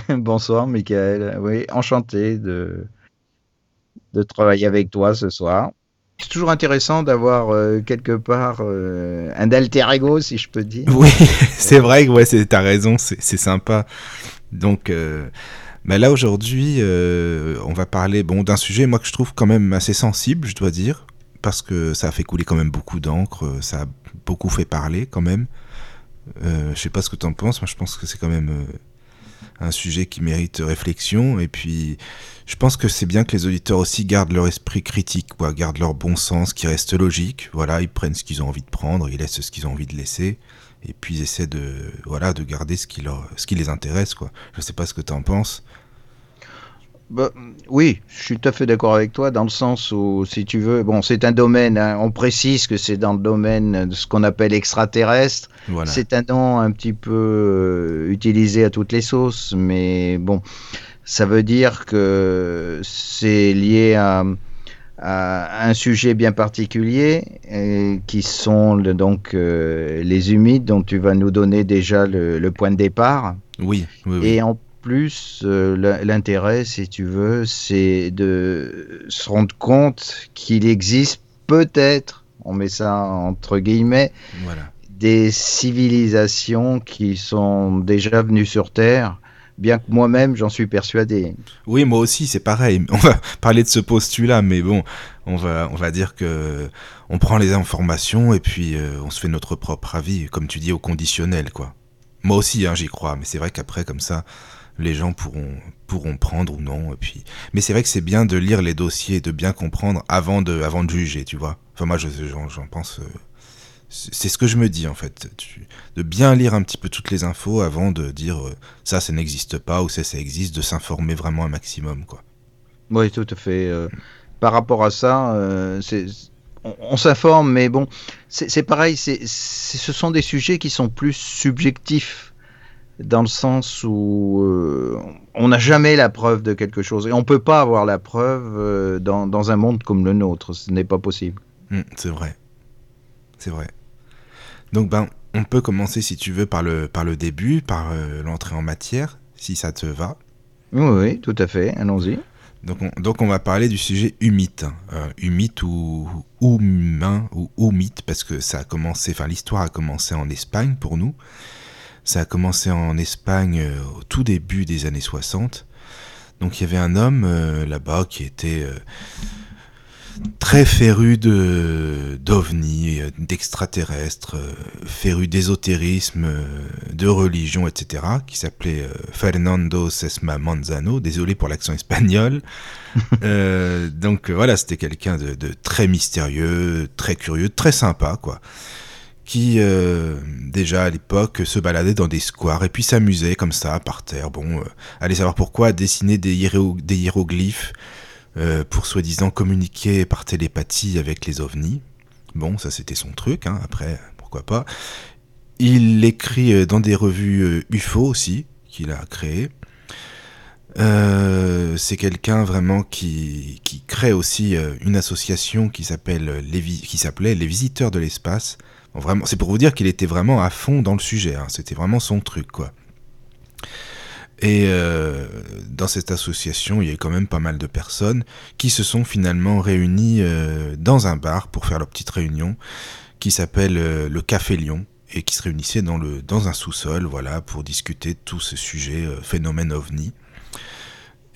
Bonsoir, Michael. Oui, enchanté de, de travailler avec toi ce soir. C'est toujours intéressant d'avoir euh, quelque part euh, un alter ego, si je peux dire. Oui, c'est vrai que ouais, t'as raison, c'est sympa. Donc, euh, bah là aujourd'hui, on va parler bon, d'un sujet moi que je trouve quand même assez sensible, je dois dire, parce que ça a fait couler quand même beaucoup d'encre, ça a beaucoup fait parler quand même. je sais pas ce que tu en penses, moi je pense que c'est quand même un sujet qui mérite réflexion. Et puis, je pense que c'est bien que les auditeurs aussi gardent leur esprit critique, quoi, gardent leur bon sens, qui reste logique. Voilà, ils prennent ce qu'ils ont envie de prendre, ils laissent ce qu'ils ont envie de laisser. Et puis ils essaient de, voilà, de garder ce qui, les intéresse. Quoi. Je sais pas ce que tu en penses. Bah, oui, je suis tout à fait d'accord avec toi dans le sens où, si tu veux, bon, c'est un domaine, hein, on précise que c'est dans le domaine de ce qu'on appelle extraterrestre. C'est un nom un petit peu euh, utilisé à toutes les sauces, mais bon, ça veut dire que c'est lié à, un sujet bien particulier, euh, qui sont donc euh, les humides, dont tu vas nous donner déjà le, point de départ. Oui, oui, oui. Et en plus, euh, l'intérêt, si tu veux, c'est de se rendre compte qu'il existe peut-être, on met ça entre guillemets, des civilisations qui sont déjà venues sur Terre bien que moi-même j'en suis persuadé. Oui, moi aussi, c'est pareil. On va parler de ce postulat, mais bon, on va, on va dire que on prend les informations et puis euh, on se fait notre propre avis, comme tu dis, au conditionnel, quoi. Moi aussi, hein, j'y crois, mais c'est vrai qu'après, comme ça, les gens pourront, pourront prendre ou non. Et puis... Mais c'est vrai que c'est bien de lire les dossiers, de bien comprendre avant de, avant de juger, tu vois. Enfin, moi, j'en pense. Euh, c'est ce que je me dis, en fait. de bien lire un petit peu toutes les infos avant de dire euh, ça, ça n'existe pas ou ça, ça existe, de s'informer vraiment un maximum, quoi. Oui, tout à fait. Euh, par rapport à ça, on, s'informe, mais bon, c'est pareil, ce sont des sujets qui sont plus subjectifs dans le sens où euh, on n'a jamais la preuve de quelque chose et on ne peut pas avoir la preuve euh, dans, dans, un monde comme le nôtre. Ce n'est pas possible. Mmh, c'est vrai. C'est vrai. Donc, ben, on peut commencer, si tu veux, par le, par le début, par euh, l'entrée en matière, si ça te va. Oui, oui tout à fait. Allons-y. Donc on, donc on va parler du sujet humite, humite ou humain ou humite parce que ça a commencé, enfin l'histoire a commencé en Espagne pour nous ça a commencé en Espagne euh, au tout début des années 60. Donc il y avait un homme euh, là-bas qui était euh, très féru de d'ovnis, d'extraterrestres, féru d'ésotérisme, de religion, etc., qui s'appelait Fernando Sesma Manzano. Désolé pour l'accent espagnol. donc voilà, c'était quelqu'un de, de, très mystérieux, très curieux, très sympa, quoi qui euh, déjà à l'époque se baladait dans des squares et puis s'amusait comme ça par terre. Bon, euh, allez savoir pourquoi, dessiner des, hiéroglyphes euh, pour soi-disant communiquer par télépathie avec les ovnis. Bon, ça c'était son truc, hein, après, pourquoi pas. Il écrit dans des revues UFO aussi, qu'il a créé. c'est quelqu'un vraiment qui, qui, crée aussi une association qui s'appelle qui s'appelait les visiteurs de l'espace C'est pour vous dire qu'il était vraiment à fond dans le sujet. Hein. C'était vraiment son truc. Et euh, dans cette association, il y a eu quand même pas mal de personnes qui se sont finalement réunies euh, dans un bar pour faire leur petite réunion qui s'appelle euh, le Café Lyon et qui se réunissaient dans un sous-sol voilà, pour discuter de tout ce sujet phénomène ovni.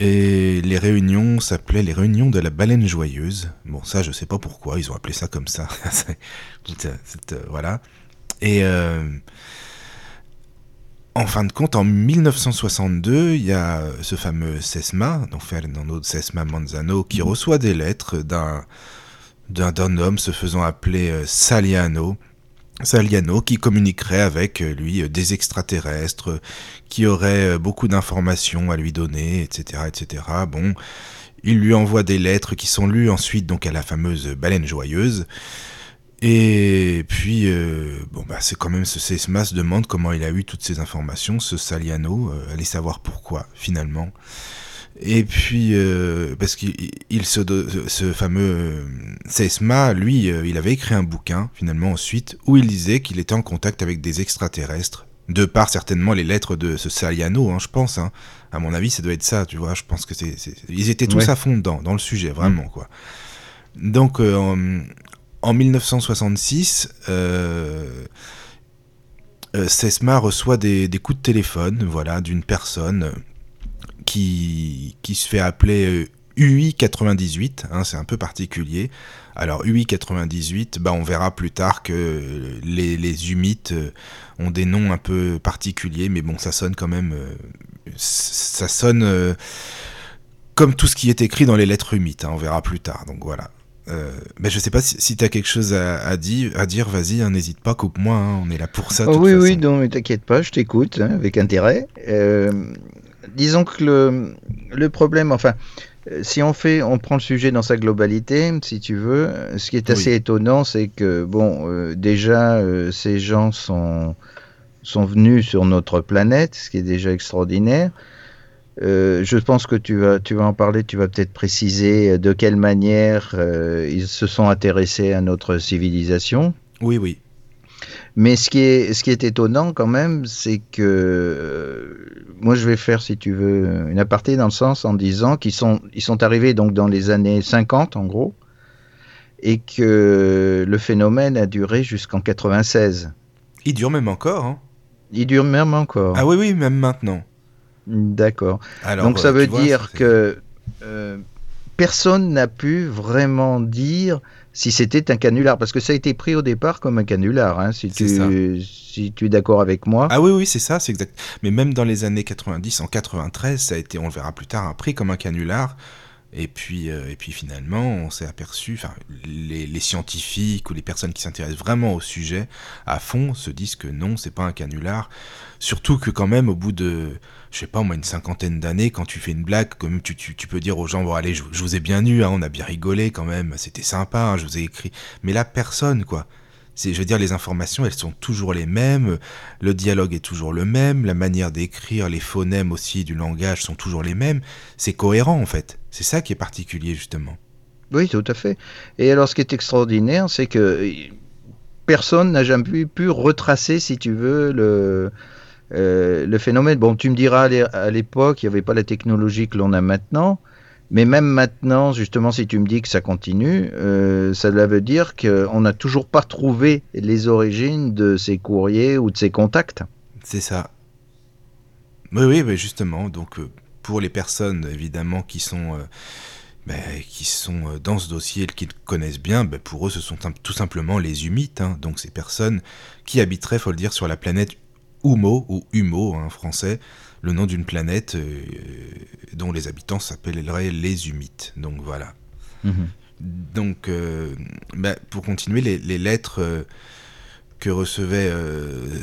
Et les réunions s'appelaient les réunions de la baleine joyeuse. Bon, ça, je sais pas pourquoi, ils ont appelé ça comme ça. Euh, voilà. Et euh, en fin de compte, en 1962, il y a ce fameux Sesma, donc Fernando Sesma Manzano, qui reçoit des lettres d'un d'un homme se faisant appeler euh, Saliano, Saliano qui communiquerait avec euh, lui euh, des extraterrestres, qui aurait euh, beaucoup d'informations à lui donner, etc., etc. Bon, il lui envoie des lettres qui sont lues ensuite donc à la fameuse baleine joyeuse. Et puis, bon, bah, c'est quand même ce Sesma se demande comment il a eu toutes ces informations, ce Saliano, allez savoir pourquoi, finalement. Et puis, euh, parce qu'il se, ce fameux euh, Sesma, lui, euh, il avait écrit un bouquin, finalement, ensuite, où il disait qu'il était en contact avec des extraterrestres, De par certainement les lettres de ce Saliano, hein, je pense. Hein. À mon avis, ça doit être ça, tu vois. Je pense que c'est. Ils étaient tous à fond dedans, dans le sujet, vraiment, mm. quoi. Donc, euh, en 1966, euh, euh, Sesma reçoit des, coups de téléphone, voilà, d'une personne qui, qui se fait appeler UI 98, hein, c'est un peu particulier. Alors UI 98, bah, on verra plus tard que les, les humites euh, ont des noms un peu particuliers, mais bon, ça sonne quand même, euh, ça sonne euh, comme tout ce qui est écrit dans les lettres humites, hein, on verra plus tard. Donc voilà. Euh, ben je sais pas si, tu as quelque chose à, dire, à dire vas-y, hein, n'hésite pas, coupe-moi, on est là pour ça. Oh, oui, oui, non, mais t'inquiète pas, je t'écoute avec intérêt. Disons que le, le problème, enfin, euh, si on fait, on prend le sujet dans sa globalité, si tu veux, ce qui est assez étonnant, c'est que bon, euh, déjà, euh, ces gens sont sont venus sur notre planète, ce qui est déjà extraordinaire. je pense que tu vas, tu vas en parler, tu vas peut-être préciser de quelle manière ils se sont intéressés à notre civilisation. Oui, oui. Mais ce qui est, ce qui est étonnant quand même, c'est que euh, moi je vais faire, si tu veux, une aparté dans le sens en disant qu'ils sont, ils sont arrivés donc dans les années 50 en gros, et que le phénomène a duré jusqu'en 96. Il dure même encore. Hein il dure même encore. Ah oui, oui, même maintenant. D'accord. Donc ça euh, veut dire que euh, personne n'a pu vraiment dire si c'était un canular, parce que ça a été pris au départ comme un canular, hein, si, tu, si tu es d'accord avec moi. Ah oui, oui, c'est ça, c'est exact. Mais même dans les années 90, en 93, ça a été, on le verra plus tard, pris comme un canular. Et puis, euh, et puis finalement, on s'est aperçu, enfin, les, scientifiques ou les personnes qui s'intéressent vraiment au sujet à fond se disent que non, c'est pas un canular. Surtout que quand même, au bout de, je sais pas, moi, une cinquantaine d'années, quand tu fais une blague, comme tu, peux dire aux gens, bon, allez, je, vous ai bien eu, hein, on a bien rigolé quand même, c'était sympa, hein, je vous ai écrit. Mais là, personne, quoi. Je veux dire, les informations, elles sont toujours les mêmes, le dialogue est toujours le même, la manière d'écrire, les phonèmes aussi du langage sont toujours les mêmes. C'est cohérent, en fait. C'est ça qui est particulier, justement. Oui, tout à fait. Et alors, ce qui est extraordinaire, c'est que personne n'a jamais pu retracer, si tu veux, le, euh, le phénomène, bon, tu me diras à l'époque, il n'y avait pas la technologie que l'on a maintenant, mais même maintenant, justement, si tu me dis que ça continue, euh, ça veut dire qu'on n'a toujours pas trouvé les origines de ces courriers ou de ces contacts. C'est ça. Oui, oui, mais justement, donc euh, pour les personnes évidemment qui sont ben, qui sont dans ce dossier et qui le connaissent bien, ben, pour eux, ce sont tout simplement les humites, hein. donc ces personnes qui habiteraient, faut le dire, sur la planète Humo, ou Humo en français, le nom d'une planète euh, dont les habitants s'appelleraient les Humites. Donc voilà. Mhm. Donc, euh, bah, pour continuer, les, lettres euh, que recevait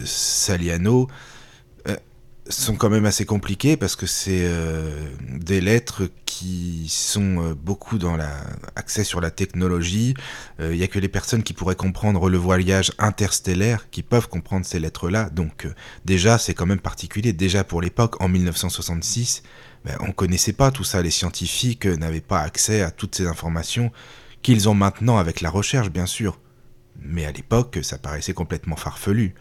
Saliano sont quand même assez compliquées parce que c'est euh, des lettres qui sont euh, beaucoup dans la accès sur la technologie. Euh, il n'y a que les personnes qui pourraient comprendre le voyage interstellaire qui peuvent comprendre ces lettres-là. Donc déjà, c'est quand même particulier. Déjà pour l'époque, en 1966, ben, on ne connaissait pas tout ça. Les scientifiques n'avaient pas accès à toutes ces informations qu'ils ont maintenant avec la recherche, bien sûr. Mais à l'époque, ça paraissait complètement farfelu.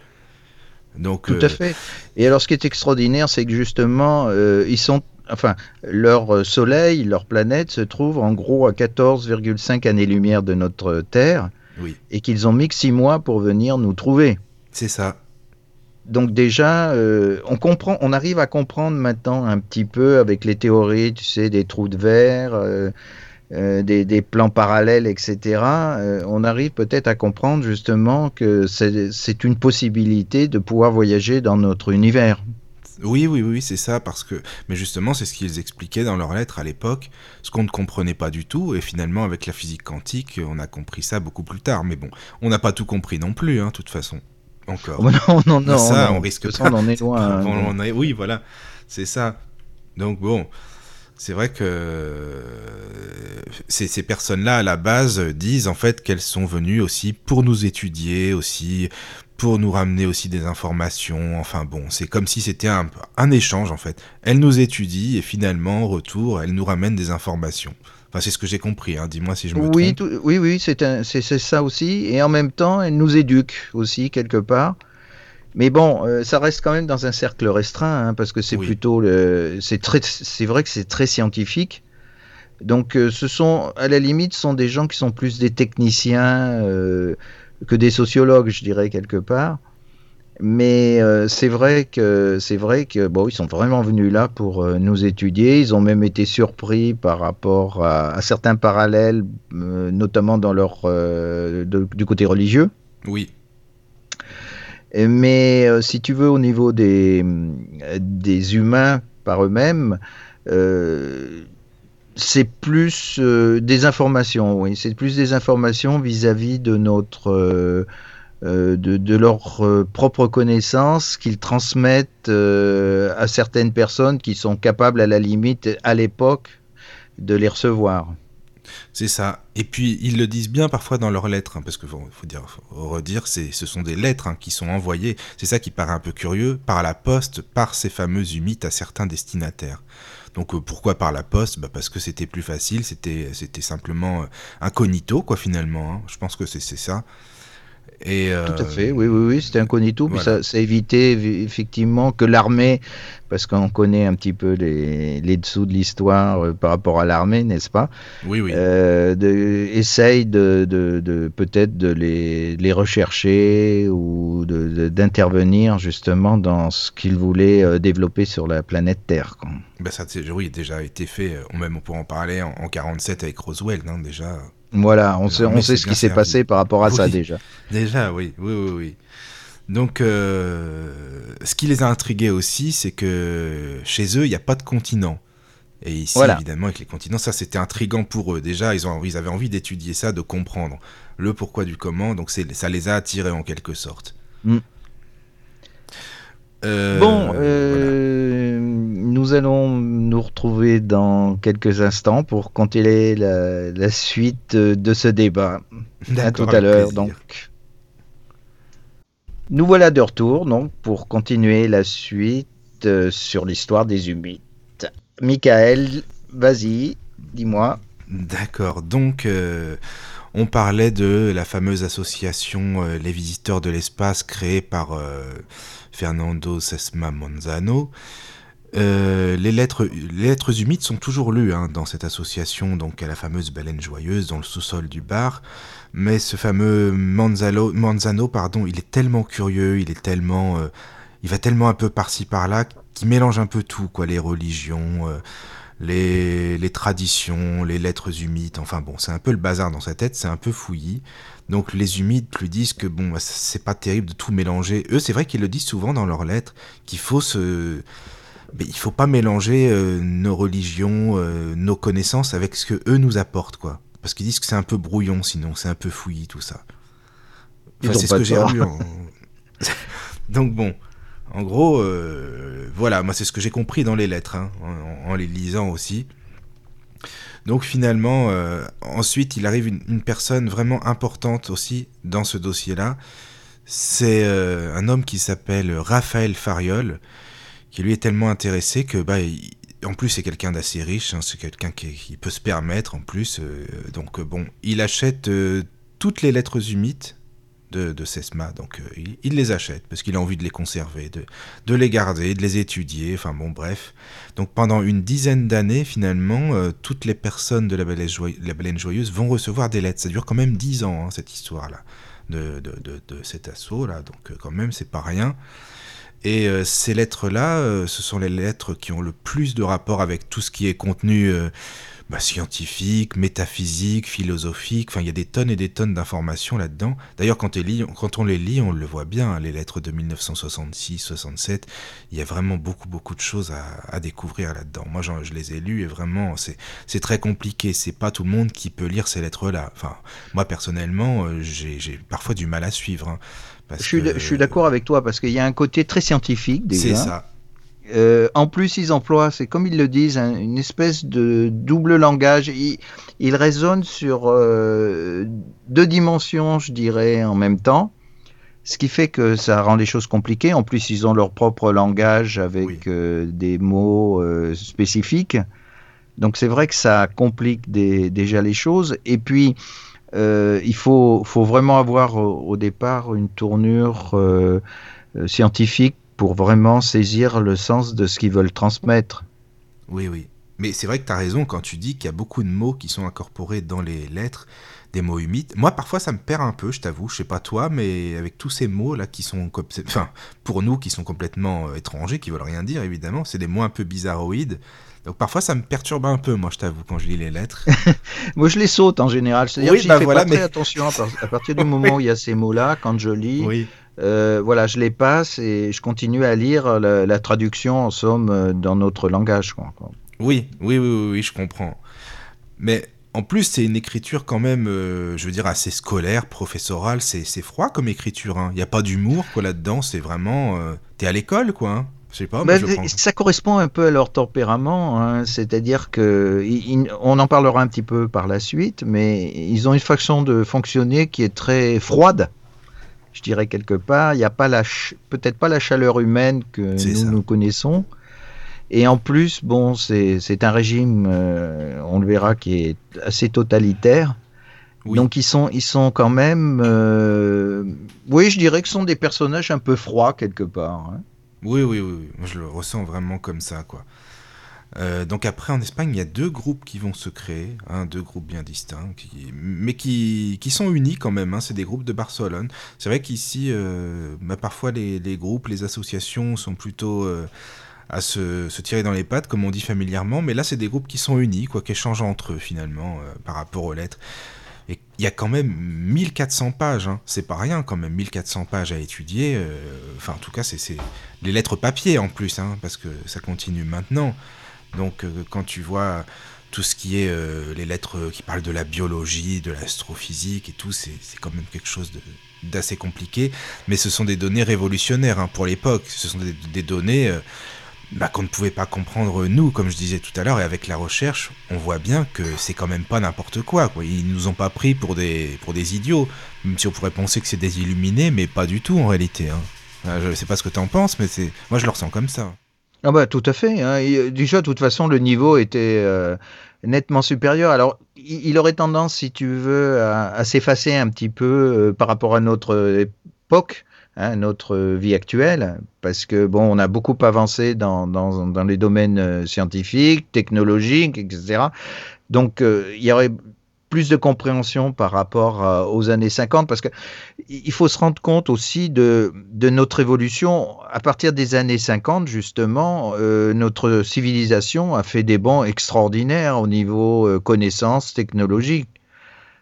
Donc, Tout à euh, fait. Et alors, ce qui est extraordinaire, c'est que justement, euh, ils sont, enfin, leur Soleil, leur planète se trouve en gros à 14,5 années-lumière de notre Terre, oui. et qu'ils ont mis que 6 mois pour venir nous trouver. C'est ça. Donc déjà, euh, on comprend, on arrive à comprendre maintenant un petit peu avec les théories, tu sais, des trous de verre. Euh, des, plans parallèles, etc., euh, on arrive peut-être à comprendre justement que c'est une possibilité de pouvoir voyager dans notre univers. Oui, oui, oui, c'est ça, parce que, mais justement, c'est ce qu'ils expliquaient dans leurs lettres à l'époque, ce qu'on ne comprenait pas du tout, et finalement, avec la physique quantique, on a compris ça beaucoup plus tard. Mais bon, on n'a pas tout compris non plus, hein, de toute façon. Encore. Oh, non, non, non. Ça, on, risque pas. On en est loin. Hein, oui, voilà, c'est ça. Donc bon, c'est vrai que ces, ces personnes-là, à la base, disent en fait qu'elles sont venues aussi pour nous étudier, aussi pour nous ramener aussi des informations. Enfin bon, c'est comme si c'était un, un, échange en fait. Elles nous étudient et finalement, en retour, elles nous ramènent des informations. Enfin, c'est ce que j'ai compris, hein. dis-moi si je me oui, trompe. oui, oui, c'est ça aussi. Et en même temps, elles nous éduquent aussi quelque part Mais bon, ça reste quand même dans un cercle restreint, hein, parce que c'est plutôt le, c'est très, c'est vrai que c'est très scientifique. Donc, ce sont, à la limite, sont des gens qui sont plus des techniciens que des sociologues, je dirais quelque part. Mais euh, c'est vrai que c'est vrai que bon, ils sont vraiment venus là pour euh, nous étudier. Ils ont même été surpris par rapport à, certains parallèles, euh, notamment dans leur du côté religieux. Oui. Mais si tu veux, au niveau des des humains par eux-mêmes, c'est plus des informations. Oui, c'est plus des informations vis-à-vis -vis de notre euh, de, leur euh, propre connaissance qu'ils transmettent euh, à certaines personnes qui sont capables à la limite à l'époque de les recevoir. C'est ça. Et puis ils le disent bien parfois dans leurs lettres, hein, parce qu'il faut, dire, redire, c'est, ce sont des lettres hein, qui sont envoyées. C'est ça qui paraît un peu curieux par la poste, par ces fameux humites à certains destinataires. Donc pourquoi par la poste? Bah Parce que c'était plus facile, c'était, c'était simplement incognito quoi finalement. Hein. Je pense que c'est ça. Et Tout à fait, oui, oui, oui, c'était incognito. Puis ça, ça, évitait effectivement que l'armée, parce qu'on connaît un petit peu les, les dessous de l'histoire euh, par rapport à l'armée, n'est-ce pas? Oui, oui. Euh, de, essaye de, de, de peut-être de les, les, rechercher ou d'intervenir justement dans ce qu'ils voulaient euh, développer sur la planète Terre. Quoi. Ben ça, oui, déjà été fait. Euh, même on pourrait en parler en, en 47 avec Roswell, non, déjà. Voilà, on sait, on sait ce qui s'est passé par rapport à ça déjà. Déjà, oui, oui, oui, oui. Donc, euh, ce qui les a intrigués aussi, c'est que chez eux, il n'y a pas de continent. Et ici, évidemment, avec les continents, ça c'était intriguant pour eux. Déjà, ils, ont, ils avaient envie d'étudier ça, de comprendre le pourquoi du comment. Donc, ça les a attirés en quelque sorte. Mm. Euh, bon, euh, nous allons nous retrouver dans quelques instants pour continuer la, suite de ce débat. À tout à l'heure, donc. Nous voilà de retour, donc, pour continuer la suite euh, sur l'histoire des humites. Michael, vas-y, dis-moi. D'accord, donc on parlait de la fameuse association Les Visiteurs de l'Espace créée par Fernando Sesma Monzano. Euh, les, lettres, les lettres humides sont toujours lues hein, dans cette association, donc à la fameuse baleine joyeuse dans le sous-sol du bar. Mais ce fameux Manzano, pardon, il est tellement curieux, il est tellement, euh, il va tellement un peu par-ci par-là, qu'il mélange un peu tout, quoi, les religions, euh, les, les, traditions, les lettres humides. Enfin bon, c'est un peu le bazar dans sa tête, c'est un peu fouillis. Donc les humides lui disent que bon, bah, c'est pas terrible de tout mélanger. Eux, c'est vrai qu'ils le disent souvent dans leurs lettres, qu'il faut se... Mais il faut pas mélanger euh, nos religions, euh, nos connaissances avec ce que eux nous apportent, quoi. Parce qu'ils disent que c'est un peu brouillon, sinon c'est un peu fouillis tout ça. Enfin, c'est ce que j'ai lu. Donc bon, en gros, euh, voilà, moi c'est ce que j'ai compris dans les lettres, hein, en, les lisant aussi. Donc finalement, ensuite, il arrive une, personne vraiment importante aussi dans ce dossier-là. C'est un homme qui s'appelle Raphaël Fariol, qui lui est tellement intéressé que, bah, en plus, c'est quelqu'un d'assez riche, hein, c'est quelqu'un qui, peut se permettre en plus. Euh, donc bon, il achète toutes les lettres humides de, Sesma. Donc euh, il, les achète parce qu'il a envie de les conserver, de, de, les garder, de les étudier, enfin bon bref. Donc pendant une dizaine d'années finalement, euh, toutes les personnes de la baleine, joyeuse vont recevoir des lettres. Ça dure quand même dix ans hein, cette histoire-là de, de, cet assaut-là, donc euh, quand même c'est pas rien. Et ces lettres-là, ce sont les lettres qui ont le plus de rapport avec tout ce qui est contenu bah, scientifique, métaphysique, philosophique. Enfin, il y a des tonnes et des tonnes d'informations là-dedans. D'ailleurs, quand, on les lit, on le voit bien. Hein, les lettres de 1966, 67, il y a vraiment beaucoup, beaucoup de choses à, découvrir là-dedans. Moi, je les ai lues et vraiment, c'est très compliqué. C'est pas tout le monde qui peut lire ces lettres-là. Enfin, moi personnellement, euh, j'ai parfois du mal à suivre. Hein, je, suis, je suis d'accord avec toi parce qu'il y a un côté très scientifique déjà. C'est ça. Euh, en plus, ils emploient, c'est comme ils le disent, une espèce de double langage. Ils, ils raisonnent sur euh, deux dimensions, je dirais, en même temps. Ce qui fait que ça rend les choses compliquées. En plus, ils ont leur propre langage avec euh, des mots spécifiques. Donc c'est vrai que ça complique déjà les choses. Et puis, il faut, faut, vraiment avoir au, départ une tournure scientifiques pour vraiment saisir le sens de ce qu'ils veulent transmettre. Oui, oui. Mais c'est vrai que tu as raison quand tu dis qu'il y a beaucoup de mots qui sont incorporés dans les lettres, des mots humides. Moi, parfois, ça me perd un peu, je t'avoue. Je sais pas toi, mais avec tous ces mots-là qui sont. Enfin, pour nous, qui sont complètement étrangers, qui veulent rien dire, évidemment, c'est des mots un peu bizarroïdes. Donc parfois ça me perturbe un peu, moi je t'avoue, quand je lis les lettres. moi je les saute en général. C'est-à-dire que j'y bah fais pas très attention à partir du moment où il y a ces mots-là, quand je lis. Euh, voilà, je les passe et je continue à lire la, traduction en somme euh, dans notre langage. Oui, oui, oui, oui, je comprends. Mais en plus, c'est une écriture quand même, euh, je veux dire, assez scolaire, professorale. C'est froid comme écriture. Hein. Il n'y a pas d'humour quoi là-dedans. C'est vraiment, t'es à l'école quoi. Hein. Pas, bah, ça correspond un peu à leur tempérament, hein. c'est-à-dire que on en parlera un petit peu par la suite, mais ils ont une façon de fonctionner qui est très froide. Je dirais quelque part, il n'y a pas la peut-être pas la chaleur humaine que nous nous connaissons. Et en plus, bon, c'est un régime, euh, on le verra, qui est assez totalitaire. Donc ils sont, ils sont quand même, euh, oui, je dirais que ce sont des personnages un peu froids quelque part. Hein. Oui, oui, oui, Moi, je le ressens vraiment comme ça, quoi. Euh, donc après, en Espagne, il y a deux groupes qui vont se créer, hein, deux groupes bien distincts, mais qui, qui, sont unis quand même. Hein, c'est des groupes de Barcelone. C'est vrai qu'ici, euh, bah, parfois les, les, groupes, les associations sont plutôt à se, tirer dans les pattes, comme on dit familièrement, mais là, c'est des groupes qui sont unis, quoi, qui échangent entre eux finalement par rapport aux lettres. Et il y a quand même 1400 pages, hein. c'est pas rien quand même, 1400 pages à étudier. Euh, enfin, en tout cas, c'est les lettres papier en plus, hein, parce que ça continue maintenant. Donc, euh, quand tu vois tout ce qui est euh, les lettres qui parlent de la biologie, de l'astrophysique et tout, c'est quand même quelque chose d'assez compliqué. Mais ce sont des données révolutionnaires hein, pour l'époque. Ce sont des données bah, qu'on ne pouvait pas comprendre nous, comme je disais tout à l'heure, et avec la recherche, on voit bien que c'est quand même pas n'importe quoi, quoi. Ils nous ont pas pris pour des, pour des idiots, même si on pourrait penser que c'est des illuminés, mais pas du tout en réalité. Hein. Je sais pas ce que tu en penses, mais c'est moi je le ressens comme ça. Ah bah tout à fait. Hein. déjà, de toute façon, le niveau était euh, nettement supérieur. Alors, il, aurait tendance, si tu veux, à, s'effacer un petit peu euh, par rapport à notre époque hein, notre vie actuelle, parce que bon, on a beaucoup avancé dans, dans, les domaines euh, scientifiques, technologiques, etc. Donc, euh, il y aurait plus de compréhension par rapport euh, aux années 50, parce que il faut se rendre compte aussi de, de notre évolution. À partir des années 50, justement, notre civilisation a fait des bons extraordinaires au niveau connaissances technologiques.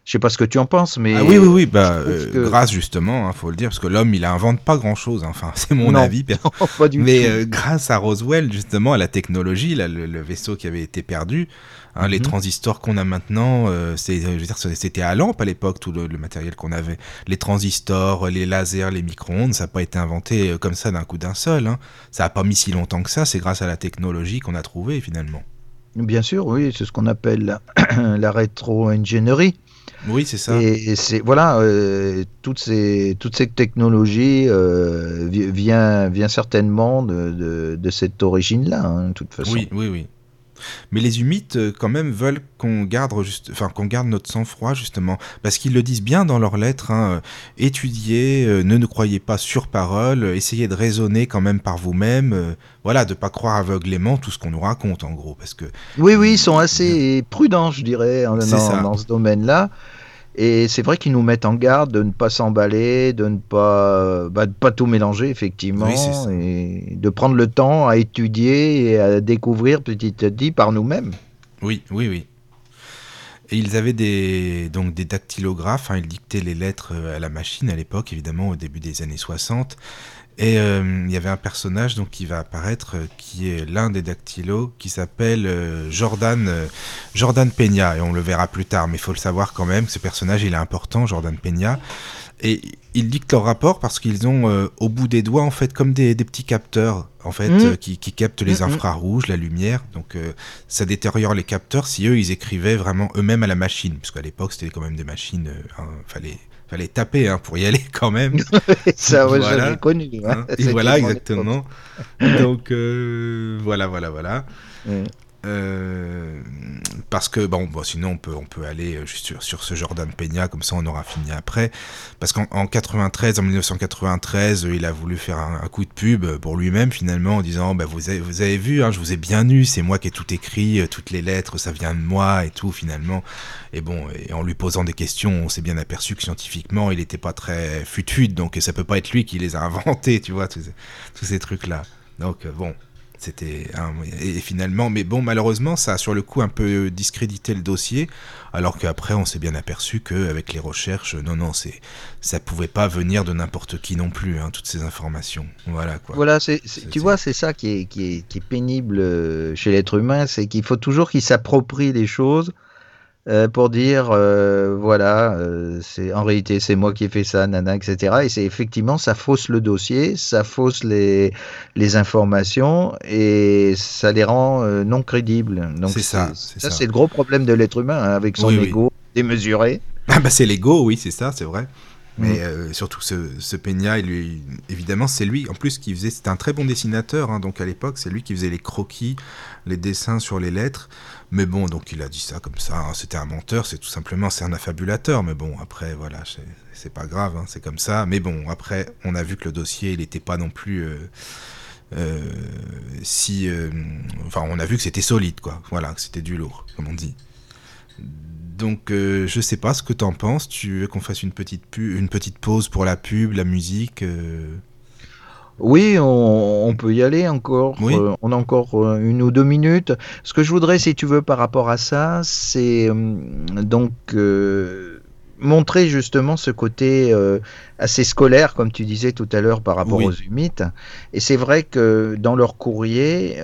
Je sais pas ce que tu en penses, mais. Ah oui, oui, oui, bah, euh, grâce justement, il hein, faut le dire, parce que l'homme, il invente pas grand chose, hein. enfin, c'est mon avis. pas du mais euh, grâce à Roswell, justement, à la technologie, là, le, vaisseau qui avait été perdu, hein, les mhm. transistors qu'on a maintenant, euh, c'était à lampe à l'époque, tout le, matériel qu'on avait. Les transistors, les lasers, les micro-ondes, ça n'a pas été inventé comme ça d'un coup d'un seul. Hein. Ça n'a pas mis si longtemps que ça, c'est grâce à la technologie qu'on a trouvé finalement. Bien sûr, oui, c'est ce qu'on appelle la rétro-ingénierie. Oui, c'est ça. Et c'est voilà, euh, toutes ces toutes ces technologies euh, vient vient certainement de, de, cette origine-là, hein, de toute façon. Oui, oui, oui. Mais les humites, euh, quand même, veulent qu'on garde, juste, enfin, qu'on garde notre sang-froid, justement. Parce qu'ils le disent bien dans leurs lettres. Hein, étudiez, ne nous croyez pas sur parole, essayez de raisonner quand même par vous-même. voilà, de pas croire aveuglément tout ce qu'on nous raconte, en gros. Parce que, oui, oui, ils sont assez prudents, je dirais, dans, dans ce domaine-là. Et c'est vrai qu'ils nous mettent en garde de ne pas s'emballer, de ne pas, bah, pas tout mélanger, effectivement, et de prendre le temps à étudier et à découvrir petit à petit par nous-mêmes. Oui, oui, oui. Et ils avaient des, donc des dactylographes, hein, ils dictaient les lettres à la machine à l'époque, évidemment, au début des années 60. Et euh, il y avait un personnage donc qui va apparaître euh, qui est l'un des dactylos qui s'appelle euh, Jordan Jordan Peña et on le verra plus tard mais il faut le savoir quand même ce personnage il est important Jordan Peña et ils dictent leur rapport parce qu'ils ont au bout des doigts en fait comme des, des petits capteurs en fait mmh. qui, qui, captent les mmh, mmh. infrarouges la lumière donc ça détériore les capteurs si eux ils écrivaient vraiment eux-mêmes à la machine parce qu'à l'époque c'était quand même des machines hein, fallait fallait taper hein, pour y aller quand même. ça, ouais, voilà. connu. Hein. voilà, exactement. Donc, euh, voilà, voilà, voilà. Euh, parce que bon, sinon on peut on peut aller euh, sur, sur ce Jordan Peña comme ça on aura fini après. Parce qu'en 93 en 1993 il a voulu faire un, coup de pub pour lui-même finalement en disant bah, vous avez vous avez vu hein, je vous ai bien eu c'est moi qui ai tout écrit euh, toutes les lettres ça vient de moi et tout finalement. Et bon en lui posant des questions on s'est bien aperçu que scientifiquement il n'était pas très fut donc ça peut pas être lui qui les a inventés tu vois tous tous ces trucs là donc bon c'était et finalement, mais bon, malheureusement, ça a sur le coup un peu discrédité le dossier, alors qu'après, on s'est bien aperçu qu'avec les recherches, non, non, c'est ça pouvait pas venir de n'importe qui non plus, hein, toutes ces informations. Voilà quoi. Voilà, c'est, tu vois, c'est ça qui est, qui est, qui est pénible euh, chez l'être humain, c'est qu'il faut toujours qu'il s'approprie les choses euh, pour dire euh, voilà, euh, c'est en réalité c'est moi qui ai fait ça, nana, etc. Et c'est effectivement ça fausse le dossier, ça fausse les les informations et ça les rend non crédibles. Donc c'est ça, ça, c'est le gros problème de l'être humain hein, avec son ego démesuré. Ah bah c'est l'ego, oui, c'est ça, c'est vrai. Mais mm. surtout ce, ce Peña, lui, évidemment, c'est lui en plus qui faisait. C'était un très bon dessinateur, hein, donc à l'époque, c'est lui qui faisait les croquis, les dessins sur les lettres. Mais bon, donc il a dit ça comme ça. Hein. C'était un menteur, c'est tout simplement, c'est un affabulateur. Mais bon, après, voilà, c'est pas grave, hein, c'est comme ça. Mais bon, après, on a vu que le dossier, il n'était pas non plus. Euh, euh, si. Euh, enfin, on a vu que c'était solide, quoi. Voilà, que c'était du lourd, comme on dit. Donc, je sais pas ce que t'en penses. Tu veux qu'on fasse une petite, une petite pause pour la pub, la musique oui, on, peut y aller encore. Euh, on a encore euh, une ou deux minutes. Ce que je voudrais, si tu veux, par rapport à ça, c'est euh, donc montrer justement ce côté assez scolaire, comme tu disais tout à l'heure, par rapport aux humites. Et c'est vrai que dans leur courrier,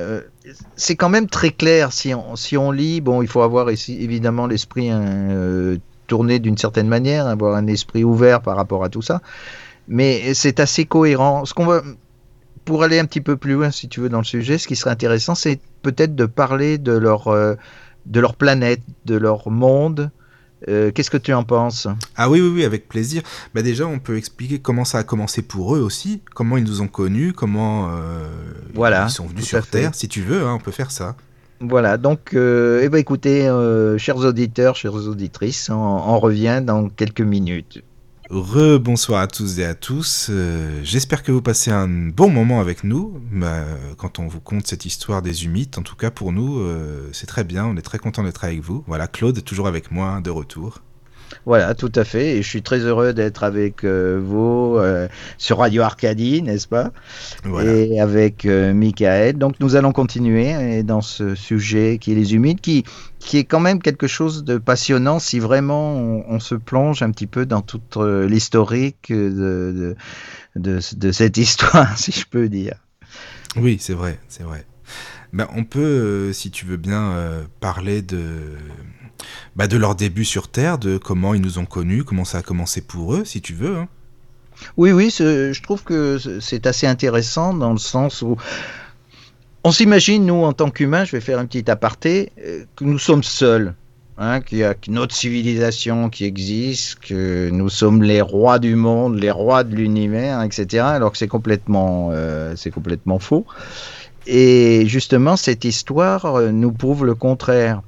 c'est quand même très clair. Si on, si on lit, bon, il faut avoir ici, évidemment l'esprit hein, tourné d'une certaine manière, avoir un esprit ouvert par rapport à tout ça mais c'est assez cohérent. Ce qu'on va, pour aller un petit peu plus loin, si tu veux, dans le sujet, ce qui serait intéressant, c'est peut-être de parler de leur, euh, de leur planète, de leur monde. Euh, qu'est-ce que tu en penses? Ah oui, oui, oui, avec plaisir. Bah déjà, on peut expliquer comment ça a commencé pour eux aussi, comment ils nous ont connus, comment euh, voilà, ils sont venus sur Terre. Si tu veux, hein, on peut faire ça. Voilà, donc eh ben, écoutez, chers auditeurs, chères auditrices, on revient dans quelques minutes. Rebonsoir à tous et à tous. Euh, j'espère que vous passez un bon moment avec nous. Bah, quand on vous conte cette histoire des humites, en tout cas pour nous, euh, c'est très bien. On est très content d'être avec vous. Voilà, Claude, toujours avec moi, de retour. Voilà, tout à fait. Et je suis très heureux d'être avec euh, vous euh, sur Radio Arcadie, n'est-ce pas? Et avec euh, Michael. Donc nous allons continuer dans ce sujet qui est les humides, qui, qui est quand même quelque chose de passionnant si vraiment on, se plonge un petit peu dans toute l'historique de, de, de, cette histoire, si je peux dire. Oui, c'est vrai, c'est vrai. Ben, on peut, si tu veux bien, parler de bah, de leur début sur Terre, de comment ils nous ont connus, comment ça a commencé pour eux, si tu veux. Hein. Oui, oui, je trouve que c'est assez intéressant dans le sens où on s'imagine, nous, en tant qu'humains, je vais faire un petit aparté, euh, que nous sommes seuls. Hein, qu'il y a une autre civilisation qui existe, que nous sommes les rois du monde, les rois de l'univers, etc. Alors que c'est complètement, euh, c'est complètement faux. Et justement, cette histoire euh, nous prouve le contraire.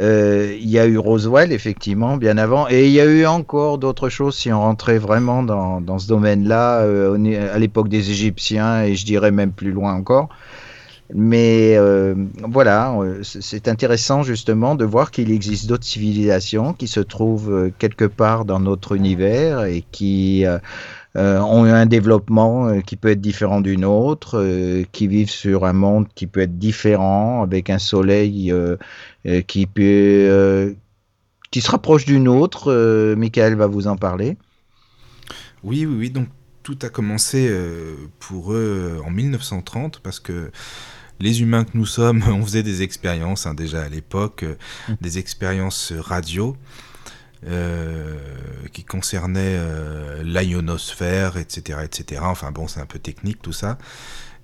Euh, il y a eu Roswell, effectivement, bien avant, et il y a eu encore d'autres choses si on rentrait vraiment dans, dans ce domaine-là, euh, à l'époque des Égyptiens, et je dirais même plus loin encore. Mais euh, voilà, c'est intéressant justement de voir qu'il existe d'autres civilisations qui se trouvent quelque part dans notre univers et qui ont eu un développement euh, qui peut être différent d'une autre, euh, qui vivent sur un monde qui peut être différent, avec un soleil qui peut qui se rapproche d'une autre. Michael va vous en parler. Oui, oui, oui. Donc tout a commencé pour eux en 1930 parce que les humains que nous sommes, on faisait des expériences hein, déjà à l'époque, mmh. des expériences radio. Euh, qui concernait euh, l'ionosphère, etc., etc. Enfin bon, c'est un peu technique tout ça.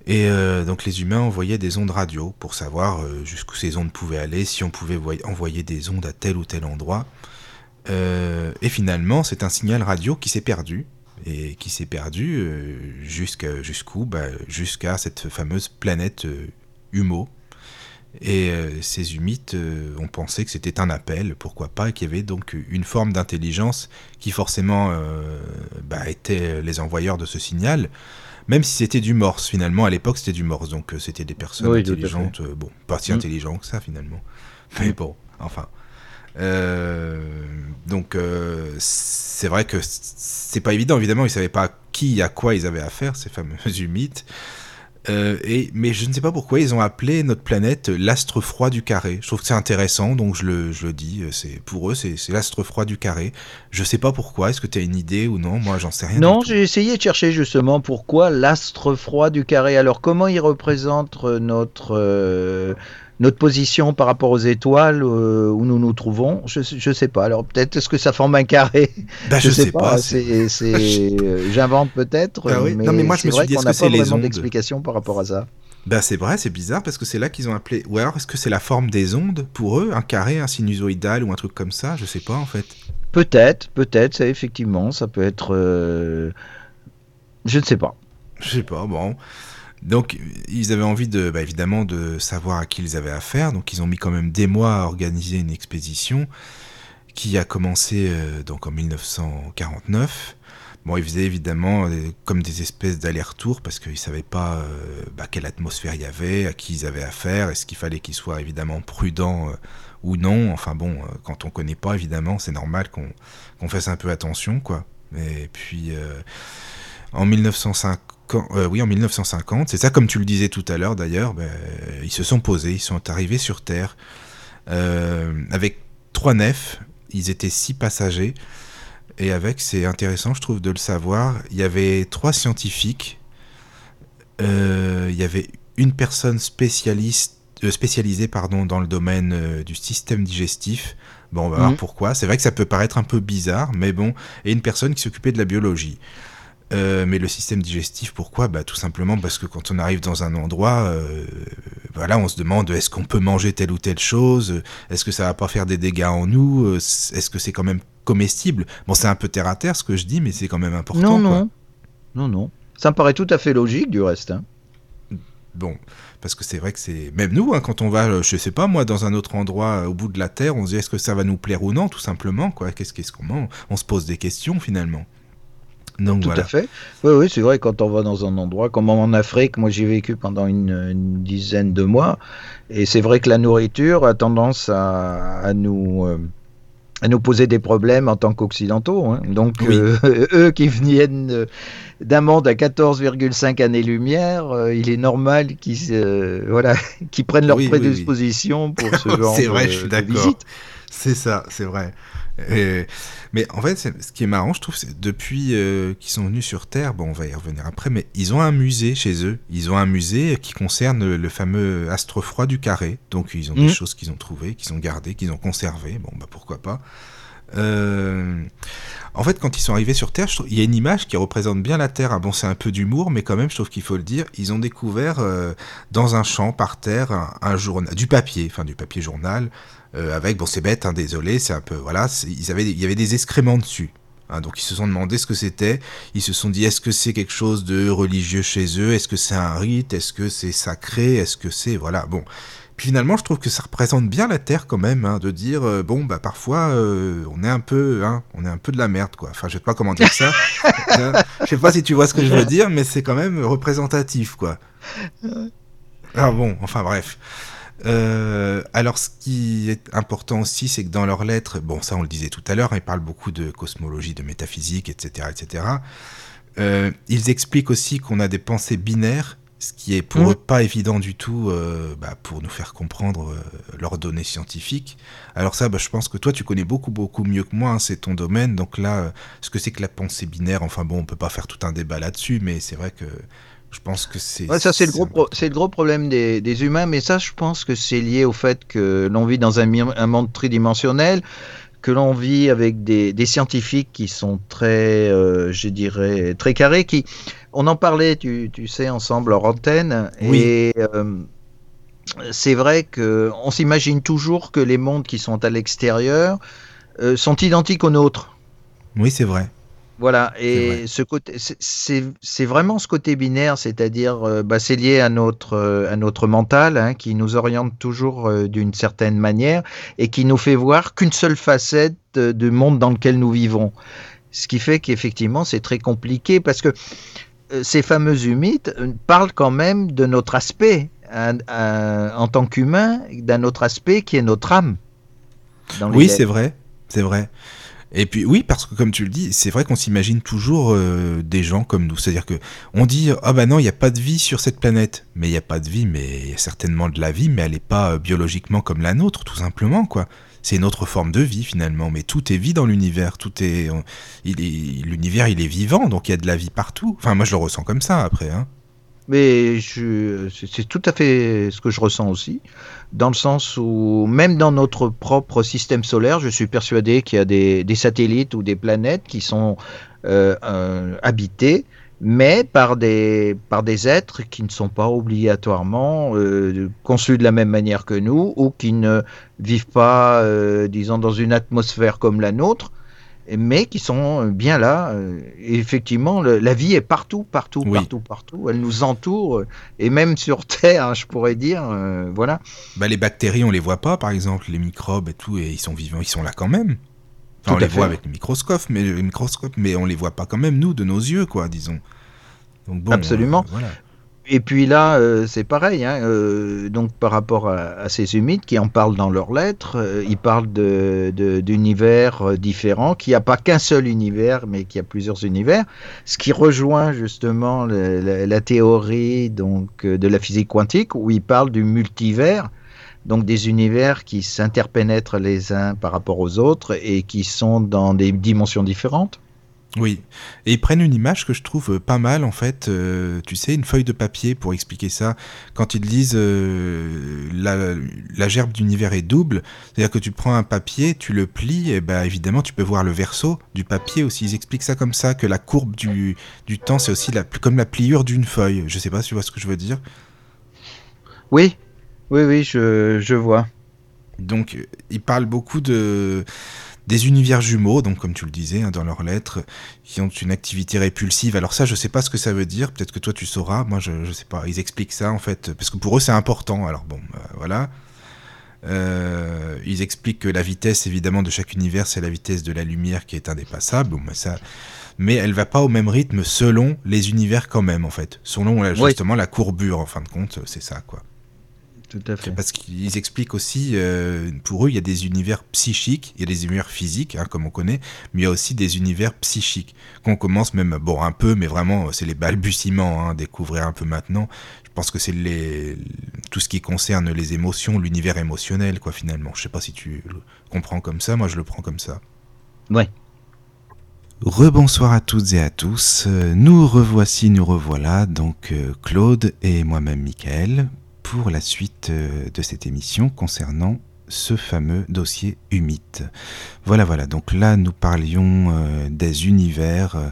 Et euh, donc les humains envoyaient des ondes radio pour savoir jusqu'où ces ondes pouvaient aller, si on pouvait envoyer des ondes à tel ou tel endroit. et finalement, c'est un signal radio qui s'est perdu. Et qui s'est perdu jusqu'à jusqu'où? Bah, Jusqu'à cette fameuse planète Humo, Et euh, ces humites euh, ont pensé que c'était un appel, pourquoi pas, et qu'il y avait donc une forme d'intelligence qui forcément euh, bah, était les envoyeurs de ce signal, même si c'était du morse. Finalement, à l'époque, c'était du morse, donc c'était des personnes intelligentes, bon, pas si mm. intelligentes que ça finalement. Mais bon, enfin. donc c'est vrai que c'est pas évident, évidemment, ils savaient pas qui, à quoi ils avaient affaire, ces fameux humites. Euh, et, mais je ne sais pas pourquoi ils ont appelé notre planète l'astre froid du carré. Je trouve que c'est intéressant, donc je le, je le dis. C'est pour eux, c'est l'astre froid du carré. Je sais pas pourquoi. Est-ce que tu as une idée ou non? Moi, j'en sais rien. Non, j'ai essayé de chercher justement pourquoi l'astre froid du carré. Alors, comment il représente notre euh, notre position par rapport aux étoiles euh, où nous nous trouvons, je ne sais pas. Alors peut-être est-ce que ça forme un carré? Bah, Je ne sais, pas. Euh, j'invente peut-être. Ah mais non, mais moi je me suis dit, est-ce que c'est les ondes? d'explication par rapport à ça bah c'est vrai, c'est bizarre parce que c'est là qu'ils ont appelé. Ou alors est-ce que c'est la forme des ondes pour eux, un carré, un sinusoïdal ou un truc comme ça? Je sais pas en fait. Peut-être, peut-être, ça effectivement, ça peut être. Euh, je ne sais pas. Je sais pas, bon. Donc, ils avaient envie de, bah, évidemment, de savoir à qui ils avaient affaire. Donc, ils ont mis quand même des mois à organiser une expédition qui a commencé euh, donc en 1949. Bon, ils faisaient évidemment euh, comme des espèces d'aller-retour parce qu'ils ne savaient pas euh, bah, quelle atmosphère il y avait, à qui ils avaient affaire, est-ce qu'il fallait qu'ils soient évidemment prudents ou non? Enfin bon, quand on ne connaît pas, évidemment, c'est normal qu'on fasse un peu attention, quoi. Et puis, en 1950, euh, oui, en 1950, c'est ça comme tu le disais tout à l'heure d'ailleurs, ben, ils se sont posés, ils sont arrivés sur Terre euh, avec trois nefs, ils étaient six passagers, et avec, c'est intéressant je trouve de le savoir, il y avait trois scientifiques, euh, il y avait une personne spécialiste, spécialisée pardon, dans le domaine du système digestif, bon on va voir mhm. pourquoi, c'est vrai que ça peut paraître un peu bizarre, mais bon, et une personne qui s'occupait de la biologie. Euh, mais le système digestif, pourquoi? Bah, Tout simplement parce que quand on arrive dans un endroit, euh, voilà, on se demande est-ce qu'on peut manger telle ou telle chose? Est-ce que ça va pas faire des dégâts en nous? Euh, Est-ce que c'est quand même comestible? Bon, c'est un peu terre à terre ce que je dis, mais c'est quand même important. Non, non. Non, non. Ça me paraît tout à fait logique du reste. Hein. Bon, parce que c'est vrai que c'est. Même nous, hein, quand on va, je sais pas, moi, dans un autre endroit au bout de la terre, on se dit est-ce que ça va nous plaire ou non, tout simplement, quoi. Qu'est-ce qu'on mange? On se pose des questions finalement. Tout à fait. Oui, oui, c'est vrai, quand on va dans un endroit, comme en Afrique, moi j'ai vécu pendant une, dizaine de mois, et c'est vrai que la nourriture a tendance à, nous... Euh, à nous poser des problèmes en tant qu'occidentaux. Hein. Donc, euh, eux qui viennent d'un monde à 14,5 années-lumière, euh, il est normal qu'ils voilà, qu'ils prennent leur prédisposition pour ce genre C'est vrai, je suis d'accord. C'est ça, c'est vrai. Mais en fait, ce qui est marrant, je trouve, c'est depuis euh, qu'ils sont venus sur Terre, bon, on va y revenir après, mais ils ont un musée chez eux. Ils ont un musée qui concerne le fameux astre froid du carré. Donc, ils ont des mmh. choses qu'ils ont trouvées, qu'ils ont gardées, qu'ils ont conservées. Bon, bah pourquoi pas. Euh, en fait, quand ils sont arrivés sur Terre, il y a une image qui représente bien la Terre. Ah bon, c'est un peu d'humour, mais quand même, je trouve qu'il faut le dire. Ils ont découvert euh, dans un champ par terre un journal, du papier, enfin du papier journal, euh, avec, bon c'est bête, hein, désolé, c'est un peu, voilà, ils avaient, il y avait des excréments dessus. Hein, donc ils se sont demandé ce que c'était, ils se sont dit est-ce que c'est quelque chose de religieux chez eux, est-ce que c'est un rite, est-ce que c'est sacré, est-ce que c'est, voilà, bon. Puis finalement, je trouve que ça représente bien la Terre quand même, hein, de dire euh, bon bah parfois euh, on est un peu, hein, on est un peu de la merde quoi. Enfin, je sais pas comment dire ça. je sais pas si tu vois ce que je veux dire, mais c'est quand même représentatif quoi. Ah bon, enfin bref. Euh, alors, ce qui est important aussi, c'est que dans leurs lettres, bon, ça on le disait tout à l'heure, ils parlent beaucoup de cosmologie, de métaphysique, etc., etc. Euh, ils expliquent aussi qu'on a des pensées binaires, ce qui est pour mmh. eux pas évident du tout euh, bah, pour nous faire comprendre leurs données scientifiques. Alors ça, bah, je pense que toi, tu connais beaucoup, beaucoup mieux que moi, hein, c'est ton domaine. Donc là, ce que c'est que la pensée binaire, enfin bon, on peut pas faire tout un débat là-dessus, mais c'est vrai que je pense que c'est. ça, c'est le, gros c'est le gros problème des, des, humains, mais ça, je pense que c'est lié au fait que l'on vit dans un, un, monde tridimensionnel, que l'on vit avec des, des, scientifiques qui sont très, euh, je dirais, très carrés. Qui, on en parlait, tu, tu sais, ensemble en antenne. Oui. Et. Euh, c'est vrai qu'on s'imagine toujours que les mondes qui sont à l'extérieur euh, sont identiques aux nôtres. Oui, c'est vrai. Voilà, et ce côté, c'est vraiment ce côté binaire, c'est-à-dire, euh, bah, c'est lié à notre, euh, à notre mental, hein, qui nous oriente toujours euh, d'une certaine manière et qui nous fait voir qu'une seule facette du monde dans lequel nous vivons. Ce qui fait qu'effectivement, c'est très compliqué parce que ces fameux mythes parlent quand même de notre aspect en tant qu'humain, d'un autre aspect qui est notre âme. oui, c'est vrai, c'est vrai. Et puis oui, parce que comme tu le dis, c'est vrai qu'on s'imagine toujours euh, des gens comme nous. C'est-à-dire que on dit ah bah non, il n'y a pas de vie sur cette planète. Mais il n'y a pas de vie, mais il y a certainement de la vie, mais elle n'est pas euh, biologiquement comme la nôtre, tout simplement quoi. C'est une autre forme de vie finalement, mais tout est vie dans l'univers. Tout est, l'univers il est vivant, donc il y a de la vie partout. Enfin moi je le ressens comme ça après. Hein. Mais c'est tout à fait ce que je ressens aussi, dans le sens où même dans notre propre système solaire, je suis persuadé qu'il y a des, satellites ou des planètes qui sont euh, euh, habités, mais par des, par des êtres qui ne sont pas obligatoirement euh, conçus de la même manière que nous ou qui ne vivent pas, disons, dans une atmosphère comme la nôtre mais qui sont bien là. Euh, et effectivement, la vie est partout, partout, partout, partout. Elle nous entoure, et même sur Terre, je pourrais dire, euh, voilà. Bah, les bactéries, on les voit pas, par exemple, les microbes et tout, et ils sont vivants, ils sont là quand même. on les voit avec le microscope, mais le microscope, mais on les voit pas quand même nous, de nos yeux, quoi, disons. Donc bon, Absolument. Euh, voilà. Et puis là, euh, c'est pareil. Hein, euh, donc par rapport à, ces humides qui en parlent dans leurs lettres, euh, ils parlent d'univers de, différents, qu'il n'y a pas qu'un seul univers, mais qu'il y a plusieurs univers. Ce qui rejoint justement la, théorie donc de la physique quantique, où ils parlent du multivers. Donc des univers qui s'interpénètrent les uns par rapport aux autres et qui sont dans des dimensions différentes. Oui, et ils prennent une image que je trouve euh, pas mal en fait, euh, tu sais, une feuille de papier pour expliquer ça. Quand ils disent euh, la, gerbe d'univers est double, c'est-à-dire que tu prends un papier, tu le plies, et ben évidemment tu peux voir le verso du papier aussi. Ils expliquent ça comme ça, que la courbe du, du temps c'est aussi la, comme la pliure d'une feuille. Je sais pas si tu vois ce que je veux dire. Oui, oui, oui, je, je vois. Donc, ils parlent beaucoup de des univers jumeaux, donc comme tu le disais hein, dans leurs lettres, qui ont une activité répulsive. Alors ça, je sais pas ce que ça veut dire. Peut-être que toi tu sauras. Moi, je, je sais pas. Ils expliquent ça en fait, parce que pour eux c'est important. Alors bon, euh, voilà. Euh, ils expliquent que la vitesse évidemment de chaque univers, c'est la vitesse de la lumière qui est indépassable. mais ça, mais elle va pas au même rythme selon les univers quand même en fait, selon justement la courbure en fin de compte, c'est ça quoi. Parce qu'ils expliquent aussi, euh, pour eux, il y a des univers psychiques, il y a des univers physiques, hein, comme on connaît, mais il y a aussi des univers psychiques, qu'on commence même, bon, un peu, mais vraiment, c'est les balbutiements, hein, découvrir un peu maintenant. Je pense que c'est les, tout ce qui concerne les émotions, l'univers émotionnel, quoi, finalement. Je sais pas si tu le comprends comme ça, moi je le prends comme ça. Ouais. Rebonsoir à toutes et à tous. Nous revoici, nous revoilà, donc euh, Claude et moi-même Michael, la suite euh, de cette émission concernant ce fameux dossier humide. Voilà, voilà. Donc là, nous parlions euh, des univers, euh,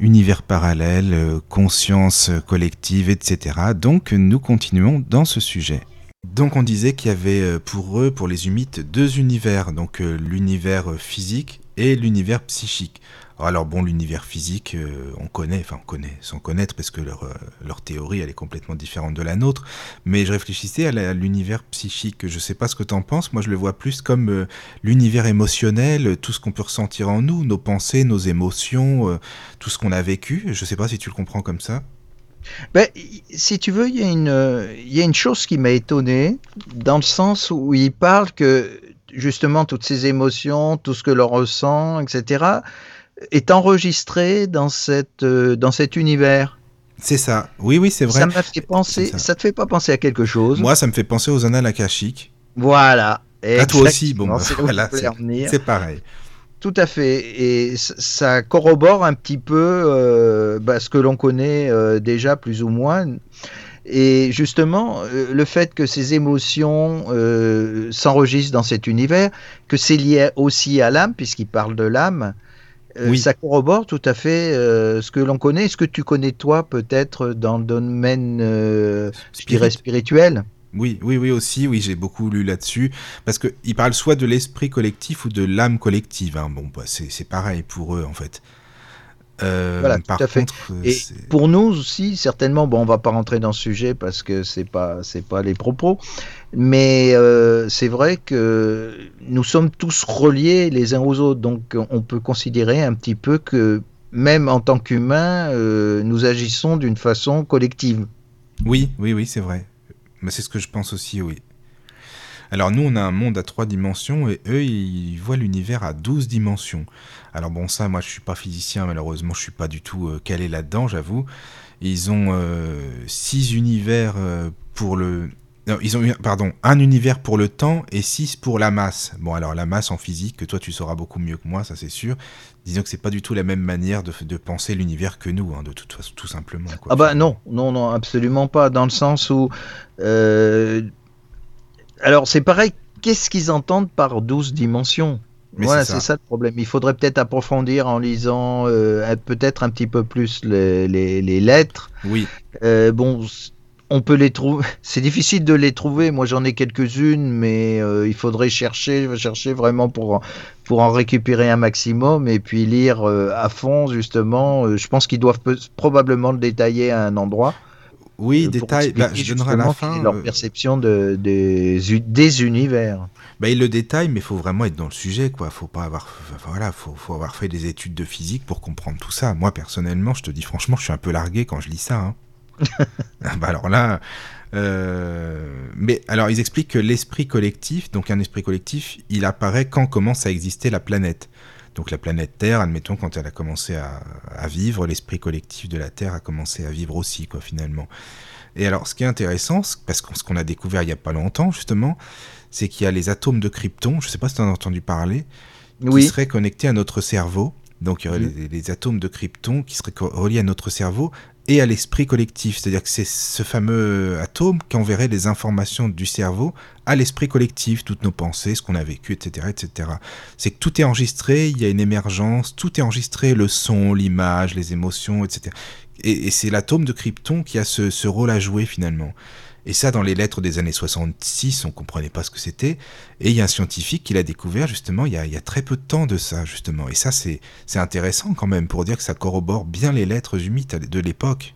univers parallèles, conscience collective, etc. Donc nous continuons dans ce sujet. Donc on disait qu'il y avait pour eux, pour les humites, deux univers. Donc l'univers physique et l'univers psychique. Alors bon, l'univers physique, euh, on connaît, enfin on connaît sans connaître parce que leur, euh, leur théorie, elle est complètement différente de la nôtre. Mais je réfléchissais à l'univers psychique. Je sais pas ce que tu en penses. Moi, je le vois plus comme euh, l'univers émotionnel, tout ce qu'on peut ressentir en nous, nos pensées, nos émotions, tout ce qu'on a vécu. Je sais pas si tu le comprends comme ça. Ben, si tu veux, il y, a une, il y a une chose qui m'a étonné, dans le sens où il parle que justement toutes ces émotions, tout ce que l'on ressent, etc., est enregistré dans, cette, euh, dans cet univers. C'est ça. Oui, oui, c'est vrai. Ça m'a fait penser. Ça. te fait pas penser à quelque chose Moi, ça me fait penser aux annales akashiques. Voilà. À toi aussi. Bon, bah, voilà, c'est pareil. Tout à fait. Et ça corrobore un petit peu euh, bah, ce que l'on connaît euh, déjà plus ou moins. Et justement, le fait que ces émotions s'enregistrent dans cet univers, que c'est lié aussi à l'âme, puisqu'il parle de l'âme, oui. ça corrobore tout à fait euh, ce que l'on connaît. Est-ce que tu connais toi peut-être dans le domaine euh, spirituel? Oui, oui, oui aussi, oui, j'ai beaucoup lu là-dessus, parce qu'il parle soit de l'esprit collectif ou de l'âme collective. Hein. Bon, bah, c'est pareil pour eux, en fait. Euh, voilà, tout à fait. Et pour nous aussi, certainement, bon, on va pas rentrer dans ce sujet parce que c'est pas, c'est pas les propos, mais euh, c'est vrai que nous sommes tous reliés les uns aux autres, donc on peut considérer un petit peu que même en tant qu'humains, euh, nous agissons d'une façon collective. Oui, oui, oui, c'est vrai. C'est ce que je pense aussi, oui. Alors nous, on a un monde à trois dimensions et eux, ils voient l'univers à douze dimensions. Alors bon, ça, moi, je suis pas physicien, malheureusement, je suis pas du tout euh, calé là-dedans, j'avoue. Ils ont six univers pour le... Non, ils ont, pardon, un univers pour le temps et six pour la masse. Bon, alors la masse en physique, que toi tu sauras beaucoup mieux que moi, ça c'est sûr. Disons que c'est pas du tout la même manière de, de penser l'univers que nous, hein, de toute façon, tout simplement. ah bah non, non, non, absolument pas. Dans le sens où alors c'est pareil, qu'est-ce qu'ils entendent par 12 dimensions? Voilà, c'est ça. le problème. Il faudrait peut-être approfondir en lisant euh, peut-être un petit peu plus les, lettres. Oui. Euh, bon, on peut les trouver. C'est difficile de les trouver. Moi, j'en ai quelques-unes, mais euh, il faudrait chercher, chercher vraiment pour pour en récupérer un maximum et puis lire à fond justement. je pense qu'ils doivent probablement le détailler à un endroit. Oui, euh, détail, bah, je donnerai à la fin. Leur euh, perception de, des, des univers. Bah, il le détaille, mais il faut vraiment être dans le sujet, quoi. Faut pas avoir, voilà, faut, faut, avoir fait des études de physique pour comprendre tout ça. Moi, personnellement, je te dis franchement, je suis un peu largué quand je lis ça. Hein. Ah, bah alors là, euh... mais alors ils expliquent que l'esprit collectif, donc un esprit collectif, il apparaît quand commence à exister la planète. Donc la planète Terre, admettons, quand elle a commencé à, vivre, l'esprit collectif de la Terre a commencé à vivre aussi, quoi, finalement. Et alors, ce qui est intéressant, parce que ce qu'on a découvert il n'y a pas longtemps, justement, c'est qu'il y a les atomes de krypton, je ne sais pas si tu en as entendu parler, qui seraient connectés à notre cerveau. Donc, il y aurait mm. les, atomes de krypton qui seraient reliés à notre cerveau et à l'esprit collectif. C'est-à-dire que c'est ce fameux atome qui enverrait les informations du cerveau à l'esprit collectif, toutes nos pensées, ce qu'on a vécu, etc. etc. C'est que tout est enregistré, il y a une émergence, tout est enregistré, le son, l'image, les émotions, etc. Et, c'est l'atome de Krypton qui a ce, rôle à jouer finalement. Et ça, dans les lettres des années 66, on comprenait pas ce que c'était. Et il y a un scientifique qui l'a découvert justement il y, a, très peu de temps de ça, justement. Et ça, c'est intéressant quand même pour dire que ça corrobore bien les lettres mythe de l'époque.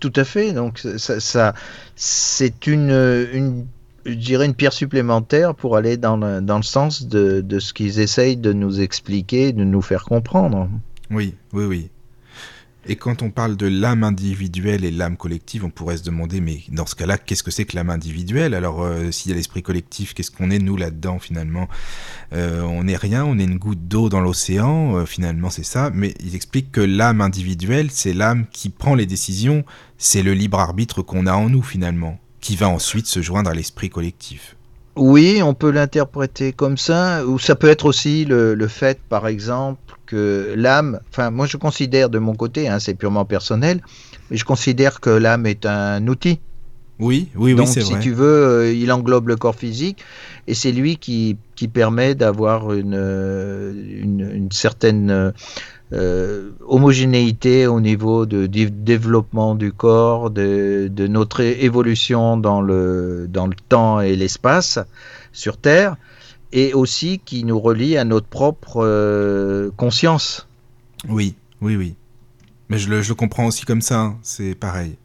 Tout à fait. Donc, ça, ça c'est une, une, je dirais une pierre supplémentaire pour aller dans le, dans le sens de, de ce qu'ils essayent de nous expliquer, de nous faire comprendre. Oui, oui, oui. Et quand on parle de l'âme individuelle et l'âme collective, on pourrait se demander, mais dans ce cas-là, qu'est-ce que c'est que l'âme individuelle? Alors, euh, s'il y a l'esprit collectif, qu'est-ce qu'on est, nous, là-dedans, finalement? Euh, On n'est rien, on est une goutte d'eau dans l'océan, euh, finalement, c'est ça. Mais ils expliquent que l'âme individuelle, c'est l'âme qui prend les décisions, c'est le libre arbitre qu'on a en nous, finalement, qui va ensuite se joindre à l'esprit collectif. Oui, on peut l'interpréter comme ça, ou ça peut être aussi le fait, par exemple, que l'âme, enfin moi je considère de mon côté, hein, c'est purement personnel, mais je considère que l'âme est un outil. Oui, oui, oui, c'est vrai. Si tu veux, euh, il englobe le corps physique et c'est lui qui, qui permet d'avoir une, euh, une, certaine euh, homogénéité au niveau de, développement du corps, de, de, notre évolution dans le, dans le temps et l'espace sur Terre et aussi qui nous relie à notre propre euh, conscience. Oui, oui, oui. Mais je le, comprends aussi comme ça, hein. c'est pareil.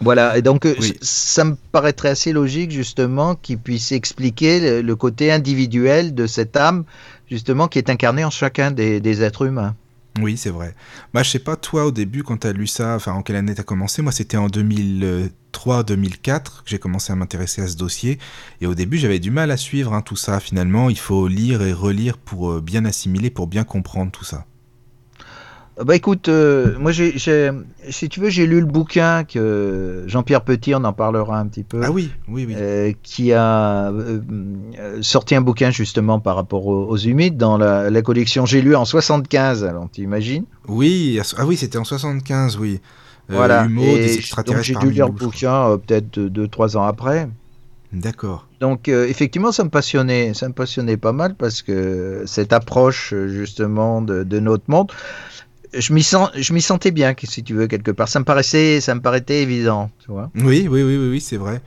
Voilà, et donc euh, ça me paraîtrait assez logique justement qu'il puisse expliquer le, côté individuel de cette âme, justement, qui est incarnée en chacun des êtres humains. Oui, c'est vrai. Bah, je sais pas, toi, au début, quand tu as lu ça, enfin, en quelle année tu as commencé? Moi, c'était en 2003-2004 que j'ai commencé à m'intéresser à ce dossier. Et au début, j'avais du mal à suivre hein, tout ça. Finalement, il faut lire et relire pour euh, bien assimiler, pour bien comprendre tout ça. Bah écoute, euh, moi j'ai, si tu veux, j'ai lu le bouquin que Jean-Pierre Petit, on en parlera un petit peu. Ah oui, oui, oui. Euh, qui a euh, sorti un bouquin justement par rapport aux, humides dans la, collection. J'ai lu en 75, alors tu imagines Oui, ah oui, c'était en 75, oui. voilà. et donc j'ai dû lire le bouquin peut-être deux, trois ans après. D'accord. Donc effectivement, ça me passionnait, ça me passionnait pas mal parce que cette approche justement de, de notre monde je m'y sens, je m'y sentais bien, si tu veux quelque part. Ça me paraissait, ça me paraissait évident, tu vois. Oui, oui, oui, oui, oui c'est vrai.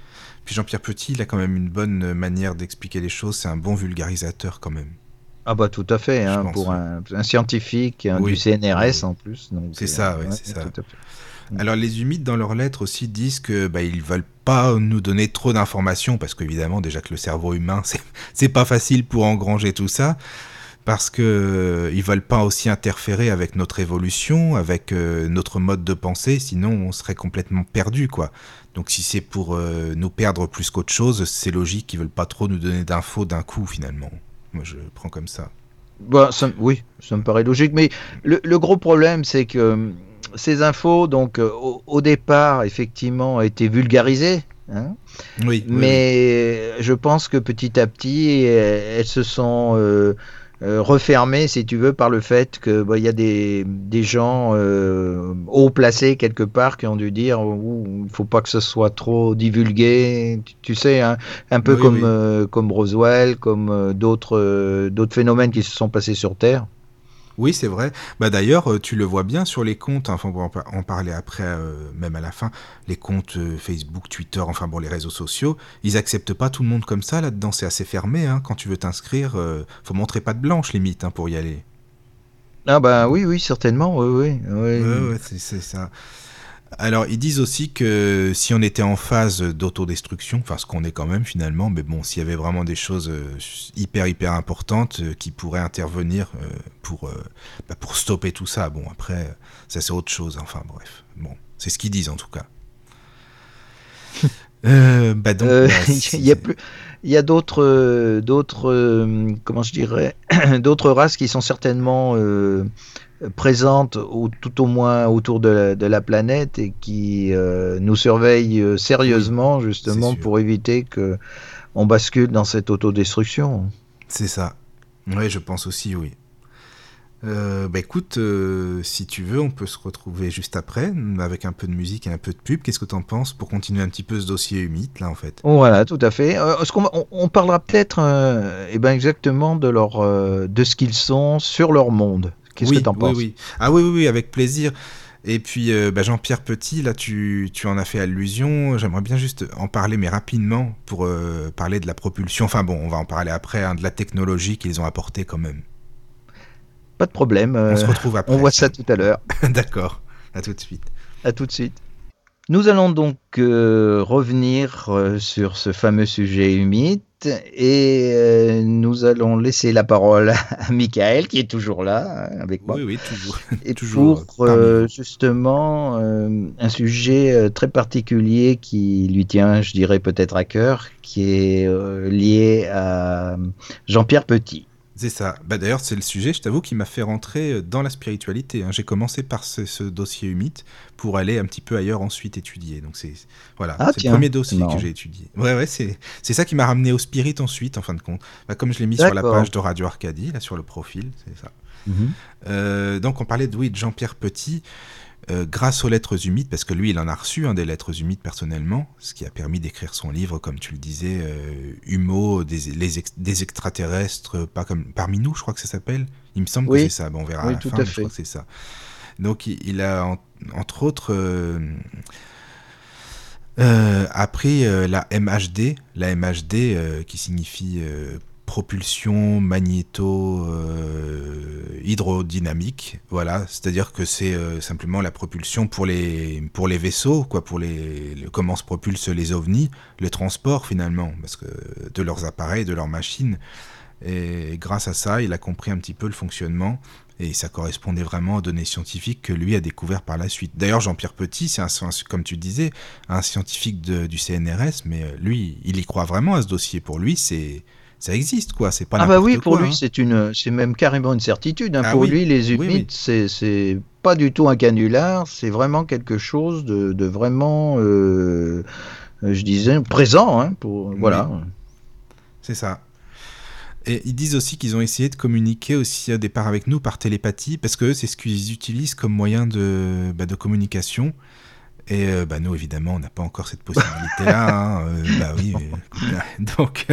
Puis Jean-Pierre Petit, il a quand même une bonne manière d'expliquer les choses. C'est un bon vulgarisateur quand même. Ah bah tout à fait, hein, pour un, scientifique du CNRS en plus. C'est ça, oui, c'est ça. Alors les humides dans leurs lettres aussi disent que bah, ils veulent pas nous donner trop d'informations parce qu'évidemment déjà que le cerveau humain c'est pas facile pour engranger tout ça parce que euh, ils veulent pas aussi interférer avec notre évolution, avec euh, notre mode de pensée, sinon on serait complètement perdu quoi. Donc si c'est pour euh, nous perdre plus qu'autre chose, c'est logique qu'ils veulent pas trop nous donner d'infos d'un coup finalement. Moi je prends comme ça. Bah, oui, ça me paraît logique, mais le gros problème c'est que ces infos, donc au, départ, effectivement, ont été vulgarisées. Hein. oui, mais je pense que petit à petit, elles, se sont euh, euh, refermées, si tu veux, par le fait qu'il bah, y a des, des gens haut placés quelque part qui ont dû dire il ne faut pas que ce soit trop divulgué. Tu, sais, hein, un peu comme, comme Roswell, comme d'autres d'autres phénomènes qui se sont passés sur Terre. Oui, c'est vrai. Bah d'ailleurs, euh, tu le vois bien sur les comptes. Hein, enfin, on va en parler après, euh, même à la fin. Les comptes euh, Facebook, Twitter, enfin bon, les réseaux sociaux, ils acceptent pas tout le monde comme ça là-dedans. C'est assez fermé. Hein. Quand tu veux t'inscrire, faut montrer pas de blanche limite hein, pour y aller. Ah bah oui, oui, certainement, oui, oui. oui. Ouais, ouais, c'est ça. Alors, ils disent aussi que si on était en phase d'autodestruction, enfin ce qu'on est quand même finalement, mais bon, s'il y avait vraiment des choses euh, hyper hyper importantes euh, qui pourraient intervenir euh, pour, bah, pour stopper tout ça, bon après, ça c'est autre chose, enfin bref, bon, c'est ce qu'ils disent en tout cas. bah donc, il y a plus il y a d'autres, d'autres, comment je dirais, d'autres races qui sont certainement présente tout au moins autour de la, planète et qui euh, nous surveille euh, sérieusement justement pour éviter que on bascule dans cette autodestruction. C'est ça. Oui, je pense aussi, oui. Euh, bah écoute, si tu veux, on peut se retrouver juste après avec un peu de musique et un peu de pub. Qu'est-ce que tu en penses pour continuer un petit peu ce dossier humide là en fait? Voilà, tout à fait. ce qu'on on, parlera peut-être, eh ben exactement de leur, de ce qu'ils sont sur leur monde. Qu'est-ce oui, que penses oui, Ah oui, oui, oui, avec plaisir. Et puis euh, bah, Jean-Pierre Petit, là tu, tu, en as fait allusion, j'aimerais bien juste en parler mais rapidement pour euh, parler de la propulsion, enfin bon on va en parler après, hein, de la technologie qu'ils ont apportée quand même. Pas de problème. on se retrouve après. On voit ça tout à l'heure. D'accord, à tout de suite. À tout de suite. Nous allons donc euh, revenir euh, sur ce fameux sujet humide et euh, nous allons laisser la parole à Michael qui est toujours là hein, avec moi. Oui, oui, toujours. Et toujours pour justement un sujet très particulier qui lui tient, je dirais peut-être à cœur, qui est lié à Jean-Pierre Petit. C'est ça. Bah, D'ailleurs, c'est le sujet, je t'avoue, qui m'a fait rentrer euh, dans la spiritualité. Hein. J'ai commencé par ce, dossier humide pour aller un petit peu ailleurs ensuite étudier. Donc c'est voilà, ah, c'est le premier dossier que j'ai étudié. Ouais, ouais, c'est ça qui m'a ramené au spirit ensuite, en fin de compte. Bah, comme je l'ai mis sur la page de Radio Arcadie, là sur le profil, c'est ça. Mhm. Euh, donc on parlait de, oui, de Jean-Pierre Petit. Euh, grâce aux lettres humides, parce que lui, il en a reçu hein, des lettres humides personnellement, ce qui a permis d'écrire son livre, comme tu le disais, euh, Humo, des, des, extraterrestres, pas comme parmi nous, je crois que ça s'appelle. Il me semble que c'est ça. Bon, on verra à la fin, je crois que c'est ça. Donc, il, a entre autres euh, appris la MHD, la MHD qui signifie propulsion magnéto euh, hydrodynamique voilà c'est-à-dire que c'est euh, simplement la propulsion pour les pour les vaisseaux quoi pour les comment se propulsent les ovnis le transport finalement parce que de leurs appareils de leurs machines et grâce à ça il a compris un petit peu le fonctionnement et ça correspondait vraiment aux données scientifiques que lui a découvert par la suite. D'ailleurs, Jean-Pierre Petit, c'est un, comme tu disais, un scientifique du CNRS, mais euh, lui, il y croit vraiment à ce dossier. Pour lui, c'est ça existe, quoi. C'est pas Ah bah oui, pour lui, hein. c'est une, c'est même carrément une certitude. Hein. Ah pour lui, les humides, c'est pas du tout un canular, c'est vraiment quelque chose de, de vraiment, euh, je disais, présent. Hein, pour, voilà. C'est ça. Et ils disent aussi qu'ils ont essayé de communiquer aussi au départ avec nous par télépathie, parce que c'est ce qu'ils utilisent comme moyen de, bah, de communication. Et euh, bah, nous, évidemment, on n'a pas encore cette possibilité-là. Hein, euh, bah oui. donc,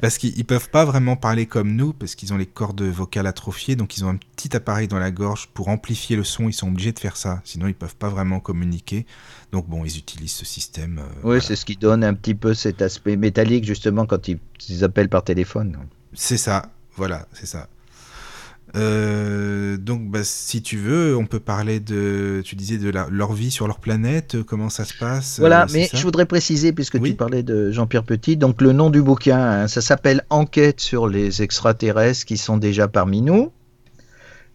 parce qu'ils peuvent pas vraiment parler comme nous, parce qu'ils ont les cordes vocales atrophiées, donc ils ont un petit appareil dans la gorge pour amplifier le son. Ils sont obligés de faire ça, sinon ils peuvent pas vraiment communiquer. Donc bon, ils utilisent ce système. Euh, oui, c'est ce qui donne un petit peu cet aspect métallique justement quand ils, appellent par téléphone. C'est ça, voilà, c'est ça. Euh, donc, bah, si tu veux, on peut parler de, tu disais, de leur vie sur leur planète, comment ça se passe. Voilà, mais je voudrais préciser, puisque tu parlais de Jean-Pierre Petit, donc le nom du bouquin, hein, ça s'appelle Enquête sur les extraterrestres qui sont déjà parmi nous.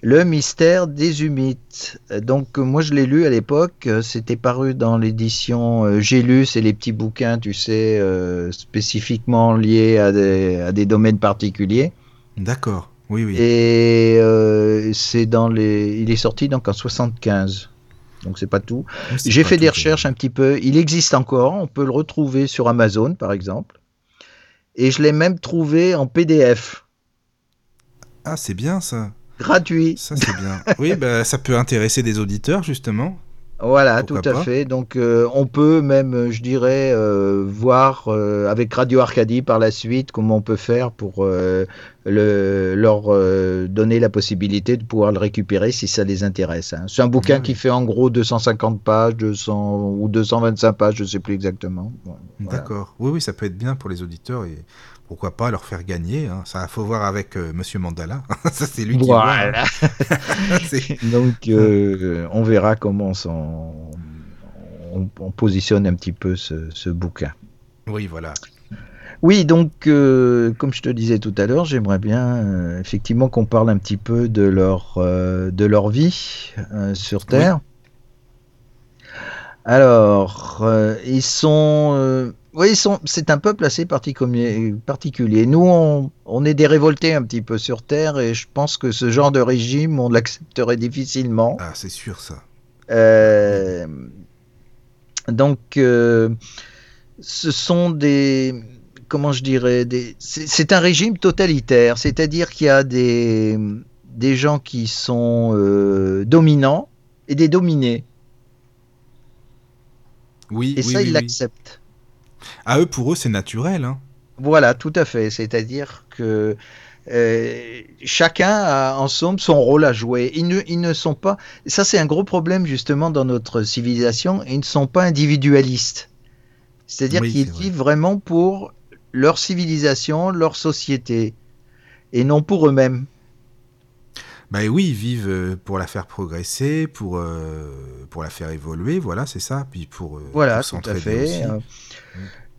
Le mystère des humites. Donc moi je l'ai lu à l'époque, c'était paru dans l'édition J'ai lu, c'est les petits bouquins, tu sais, euh, spécifiquement liés à des, à des domaines particuliers. D'accord. Oui, oui. Et euh, c'est dans les. Il est sorti donc en 75. Donc c'est pas tout. J'ai fait des recherches un petit peu. Il existe encore. On peut le retrouver sur Amazon, par exemple. Et je l'ai même trouvé en PDF. Ah, c'est bien ça. Gratuit. Ça c'est bien. oui, bah, ça peut intéresser des auditeurs justement. Voilà, tout à fait. Donc, euh, on peut même, je dirais, euh, voir euh, avec Radio Arcadie par la suite comment on peut faire pour le, leur donner la possibilité de pouvoir le récupérer si ça les intéresse. Hein. C'est un bouquin qui fait en gros 250 pages, 200 ou 225 pages, je ne sais plus exactement. D'accord. Oui, oui, ça peut être bien pour les auditeurs et pourquoi pas leur faire gagner. Hein. Ça, faut voir avec M. Monsieur Mandala. ça, c'est lui qui voilà. Donc, euh, on verra comment on, on, positionne un petit peu ce, bouquin. Oui, voilà. Oui, donc, euh, comme je te disais tout à l'heure, j'aimerais bien euh, effectivement qu'on parle un petit peu de leur, de leur vie sur Terre. Alors, ils sont oui, c'est un peuple assez particulier. Nous, on, est des révoltés un petit peu sur Terre et je pense que ce genre de régime, on l'accepterait difficilement. Ah, c'est sûr ça. Euh, donc, euh, ce sont des. Comment je dirais C'est un régime totalitaire, c'est-à-dire qu'il y a des, des gens qui sont euh, dominants et des dominés. Oui, et ça, ils l'acceptent. À eux, pour eux, c'est naturel. Hein. Voilà, tout à fait. C'est-à-dire que euh, chacun a en somme son rôle à jouer. Ils ne, ils ne sont pas. Ça, c'est un gros problème justement dans notre civilisation. Ils ne sont pas individualistes. C'est-à-dire qu'ils vivent vraiment pour leur civilisation, leur société, et non pour eux-mêmes. Bah oui, ils vivent euh, pour la faire progresser, pour, euh, pour la faire évoluer, voilà, c'est ça. Puis pour, voilà, tout à fait.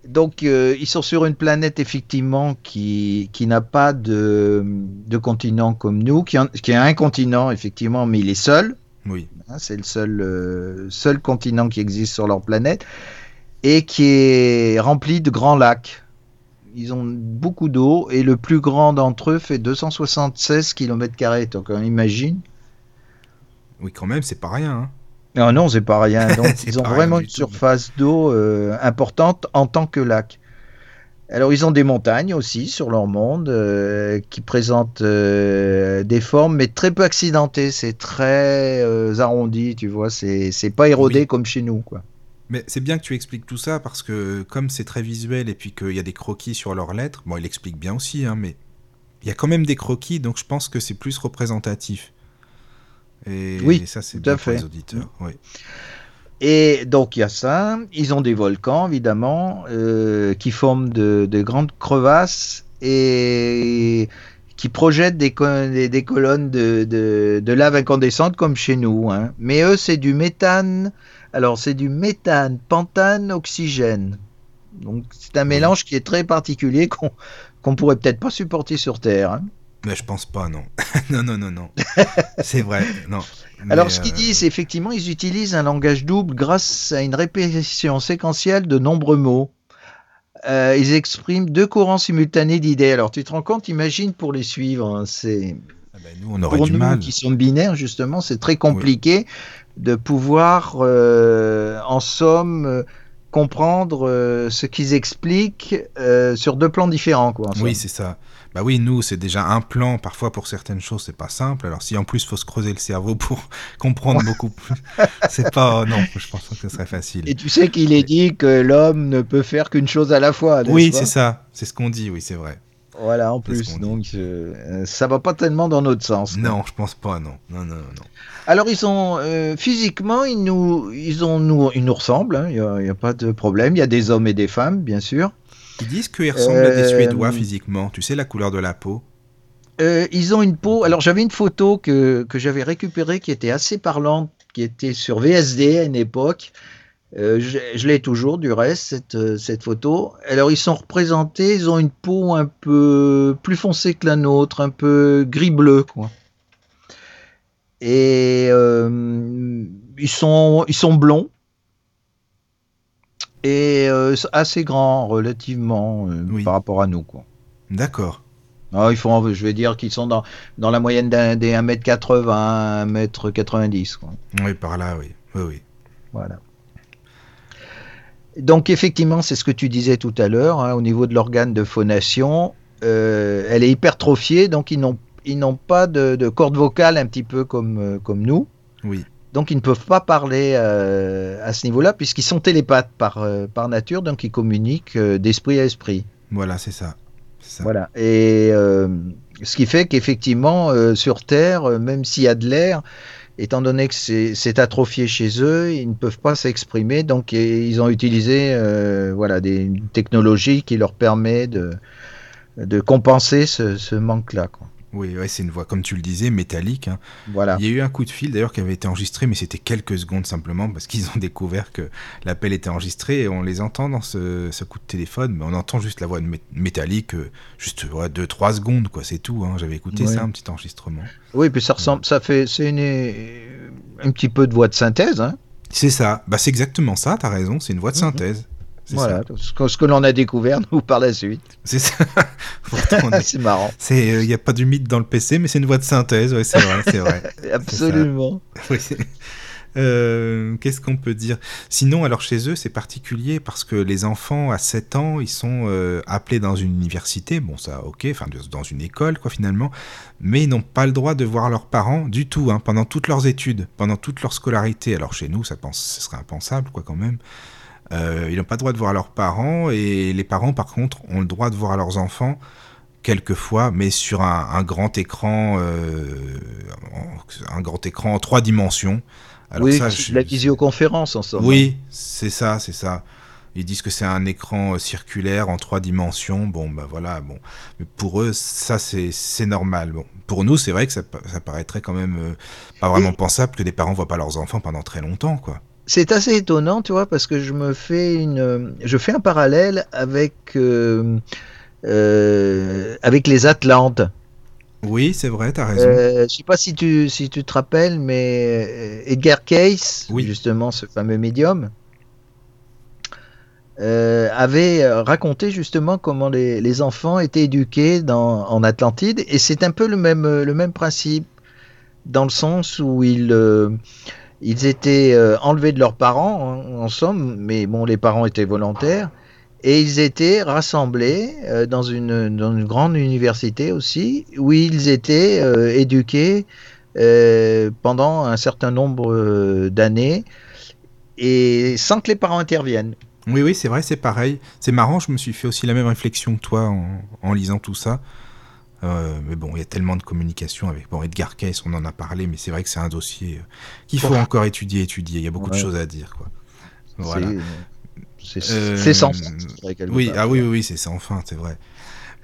Donc, euh, ils sont sur une planète effectivement qui, qui n'a pas de, de, continent comme nous, qui, qui, a un continent effectivement, mais il est seul. Oui. Hein, c'est le seul, euh, seul continent qui existe sur leur planète et qui est rempli de grands lacs. Ils ont beaucoup d'eau et le plus grand d'entre eux fait 276 km. Donc, on imagine. Oui, quand même, c'est pas rien. Hein. Non, non, c'est pas rien. Donc, ils ont vraiment une surface d'eau euh, importante en tant que lac. Alors, ils ont des montagnes aussi sur leur monde euh, qui présentent euh, des formes, mais très peu accidentées. C'est très arrondi, tu vois. C'est pas érodé comme chez nous, quoi. Mais c'est bien que tu expliques tout ça parce que, comme c'est très visuel et puis qu'il y a des croquis sur leurs lettres, bon, il explique bien aussi, hein, mais il y a quand même des croquis, donc je pense que c'est plus représentatif. Et, oui, ça, c'est bien fait. pour les auditeurs. Oui. Et donc il y a ça. Ils ont des volcans évidemment euh, qui forment de, grandes crevasses et qui projettent des, des, colonnes de, de, lave incandescente comme chez nous. Hein. Mais eux c'est du méthane. Alors c'est du méthane, pentane, oxygène. Donc c'est un mélange qui est très particulier qu'on qu'on pourrait peut-être pas supporter sur Terre. Hein. Mais je pense pas, non. non, non, non, non. c'est vrai, non. Alors, ce qu'ils euh, disent, effectivement, ils utilisent un langage double grâce à une répétition séquentielle de nombreux mots. Euh, ils expriment deux courants simultanés d'idées. Alors, tu te rends compte, imagine pour les suivre, hein, c'est. Ah ben, nous, on aurait pour du nous mal. qui sont binaires, justement, c'est très compliqué de pouvoir, euh, en somme, comprendre ce qu'ils expliquent sur deux plans différents. Quoi, oui, c'est ça. Bah oui, nous, c'est déjà un plan. Parfois, pour certaines choses, c'est pas simple. Alors, si en plus, il faut se creuser le cerveau pour comprendre beaucoup plus, c'est pas. Non, je pense que ce serait facile. Et tu sais qu'il est dit que l'homme ne peut faire qu'une chose à la fois. Oui, c'est ça. C'est ce qu'on dit, oui, c'est vrai. Voilà, en plus. Donc, euh, ça va pas tellement dans notre sens. Non, je pense pas, non. Non, non, non. Alors, ils sont. Euh, physiquement, ils nous, ils ont, nous, ils nous ressemblent. Hein. Il n'y a, a, pas de problème. Il y a des hommes et des femmes, bien sûr. Ils disent qu'ils ressemblent à des Suédois euh, physiquement. Tu sais, la couleur de la peau? ils ont une peau. Alors j'avais une photo que, que j'avais récupérée qui était assez parlante, qui était sur VSD à une époque. Euh, je, l'ai toujours du reste, cette, euh, cette, photo. Alors ils sont représentés, ils ont une peau un peu plus foncée que la nôtre, un peu gris-bleu. quoi. Et euh, ils, sont, ils sont blonds et assez grands relativement par rapport à nous. quoi. D'accord. Ah, ils font, je vais dire qu'ils sont dans, dans la moyenne des 1m80, 1m90. Quoi. Oui, par là, oui. Oui, oui. Voilà. Donc effectivement, c'est ce que tu disais tout à l'heure, hein, au niveau de l'organe de phonation, euh, elle est hypertrophiée, donc ils n'ont ils n'ont pas de, de, corde vocale un petit peu comme, euh, comme nous. Oui. Donc ils ne peuvent pas parler euh, à ce niveau-là puisqu'ils sont télépathes par, par nature, donc ils communiquent d'esprit à esprit. Voilà, c'est ça. ça. Voilà. Et ce qui fait qu'effectivement, sur Terre, même s'il y a de l'air, étant donné que c'est atrophié chez eux, ils ne peuvent pas s'exprimer, donc ils ont utilisé euh, voilà, des technologies qui leur permettent de, compenser ce, ce manque-là. Oui, ouais, c'est une voix, comme tu le disais, métallique. Hein. Voilà. Il y a eu un coup de fil d'ailleurs qui avait été enregistré, mais c'était quelques secondes simplement parce qu'ils ont découvert que l'appel était enregistré et on les entend dans ce, ce, coup de téléphone, mais on entend juste la voix métallique, euh, juste 2-3 secondes, quoi, c'est tout. Hein. J'avais écouté ça, un petit enregistrement. Oui, puis ça ressemble, ça fait, c'est un petit peu de voix de synthèse. Hein. C'est ça, bah, c'est exactement ça, tu as raison, c'est une voix de mhm. synthèse. Voilà, ce que, l'on a découvert nous par la suite. C'est ça. c'est marrant. Il n'y euh, a pas du mythe dans le PC, mais c'est une voix de synthèse, ouais, c'est vrai, c'est vrai. Absolument. Euh, qu'est-ce qu'on peut dire? Sinon, alors chez eux, c'est particulier parce que les enfants à 7 ans, ils sont euh, appelés dans une université, bon ça, ok, enfin dans une école quoi finalement, mais ils n'ont pas le droit de voir leurs parents du tout hein, pendant toutes leurs études, pendant toute leur scolarité. Alors chez nous, ça pense, ce serait impensable quoi quand même. Euh, ils n'ont pas le droit de voir leurs parents et les parents, par contre, ont le droit de voir leurs enfants quelquefois, mais sur un, grand écran, euh, un grand écran en trois dimensions. Alors oui, ça, la visioconférence en somme. Oui, c'est ça, c'est ça. Ils disent que c'est un écran euh, circulaire en trois dimensions. Bon, ben voilà, bon. Mais pour eux, ça, c'est normal. Bon, pour nous, c'est vrai que ça, ça, paraîtrait quand même pas vraiment pensable que des parents voient pas leurs enfants pendant très longtemps, quoi c'est assez étonnant, tu vois, parce que je me fais une, je fais un parallèle avec euh, euh, avec les Atlantes. Oui, c'est vrai, tu as raison. Euh, je sais pas si tu si tu te rappelles, mais Edgar Cayce, justement, ce fameux médium, avait raconté justement comment les, les enfants étaient éduqués dans, en Atlantide, et c'est un peu le même le même principe dans le sens où il ils étaient euh, enlevés de leurs parents, en somme, mais bon, les parents étaient volontaires, et ils étaient rassemblés euh, dans, une, grande université aussi, où ils étaient euh, éduqués pendant un certain nombre d'années, et sans que les parents interviennent. Oui, oui, c'est vrai, c'est pareil. C'est marrant, je me suis fait aussi la même réflexion que toi en lisant tout ça. Euh, mais bon, il y a tellement de communication avec bon, Edgar Cayce, on en a parlé, mais c'est vrai que c'est un dossier euh, qu'il faut encore étudier, étudier. Il y a beaucoup de choses à dire. Quoi. Voilà. C'est euh, sans fin. Oui, ah oui, oui, c'est sans fin, c'est vrai.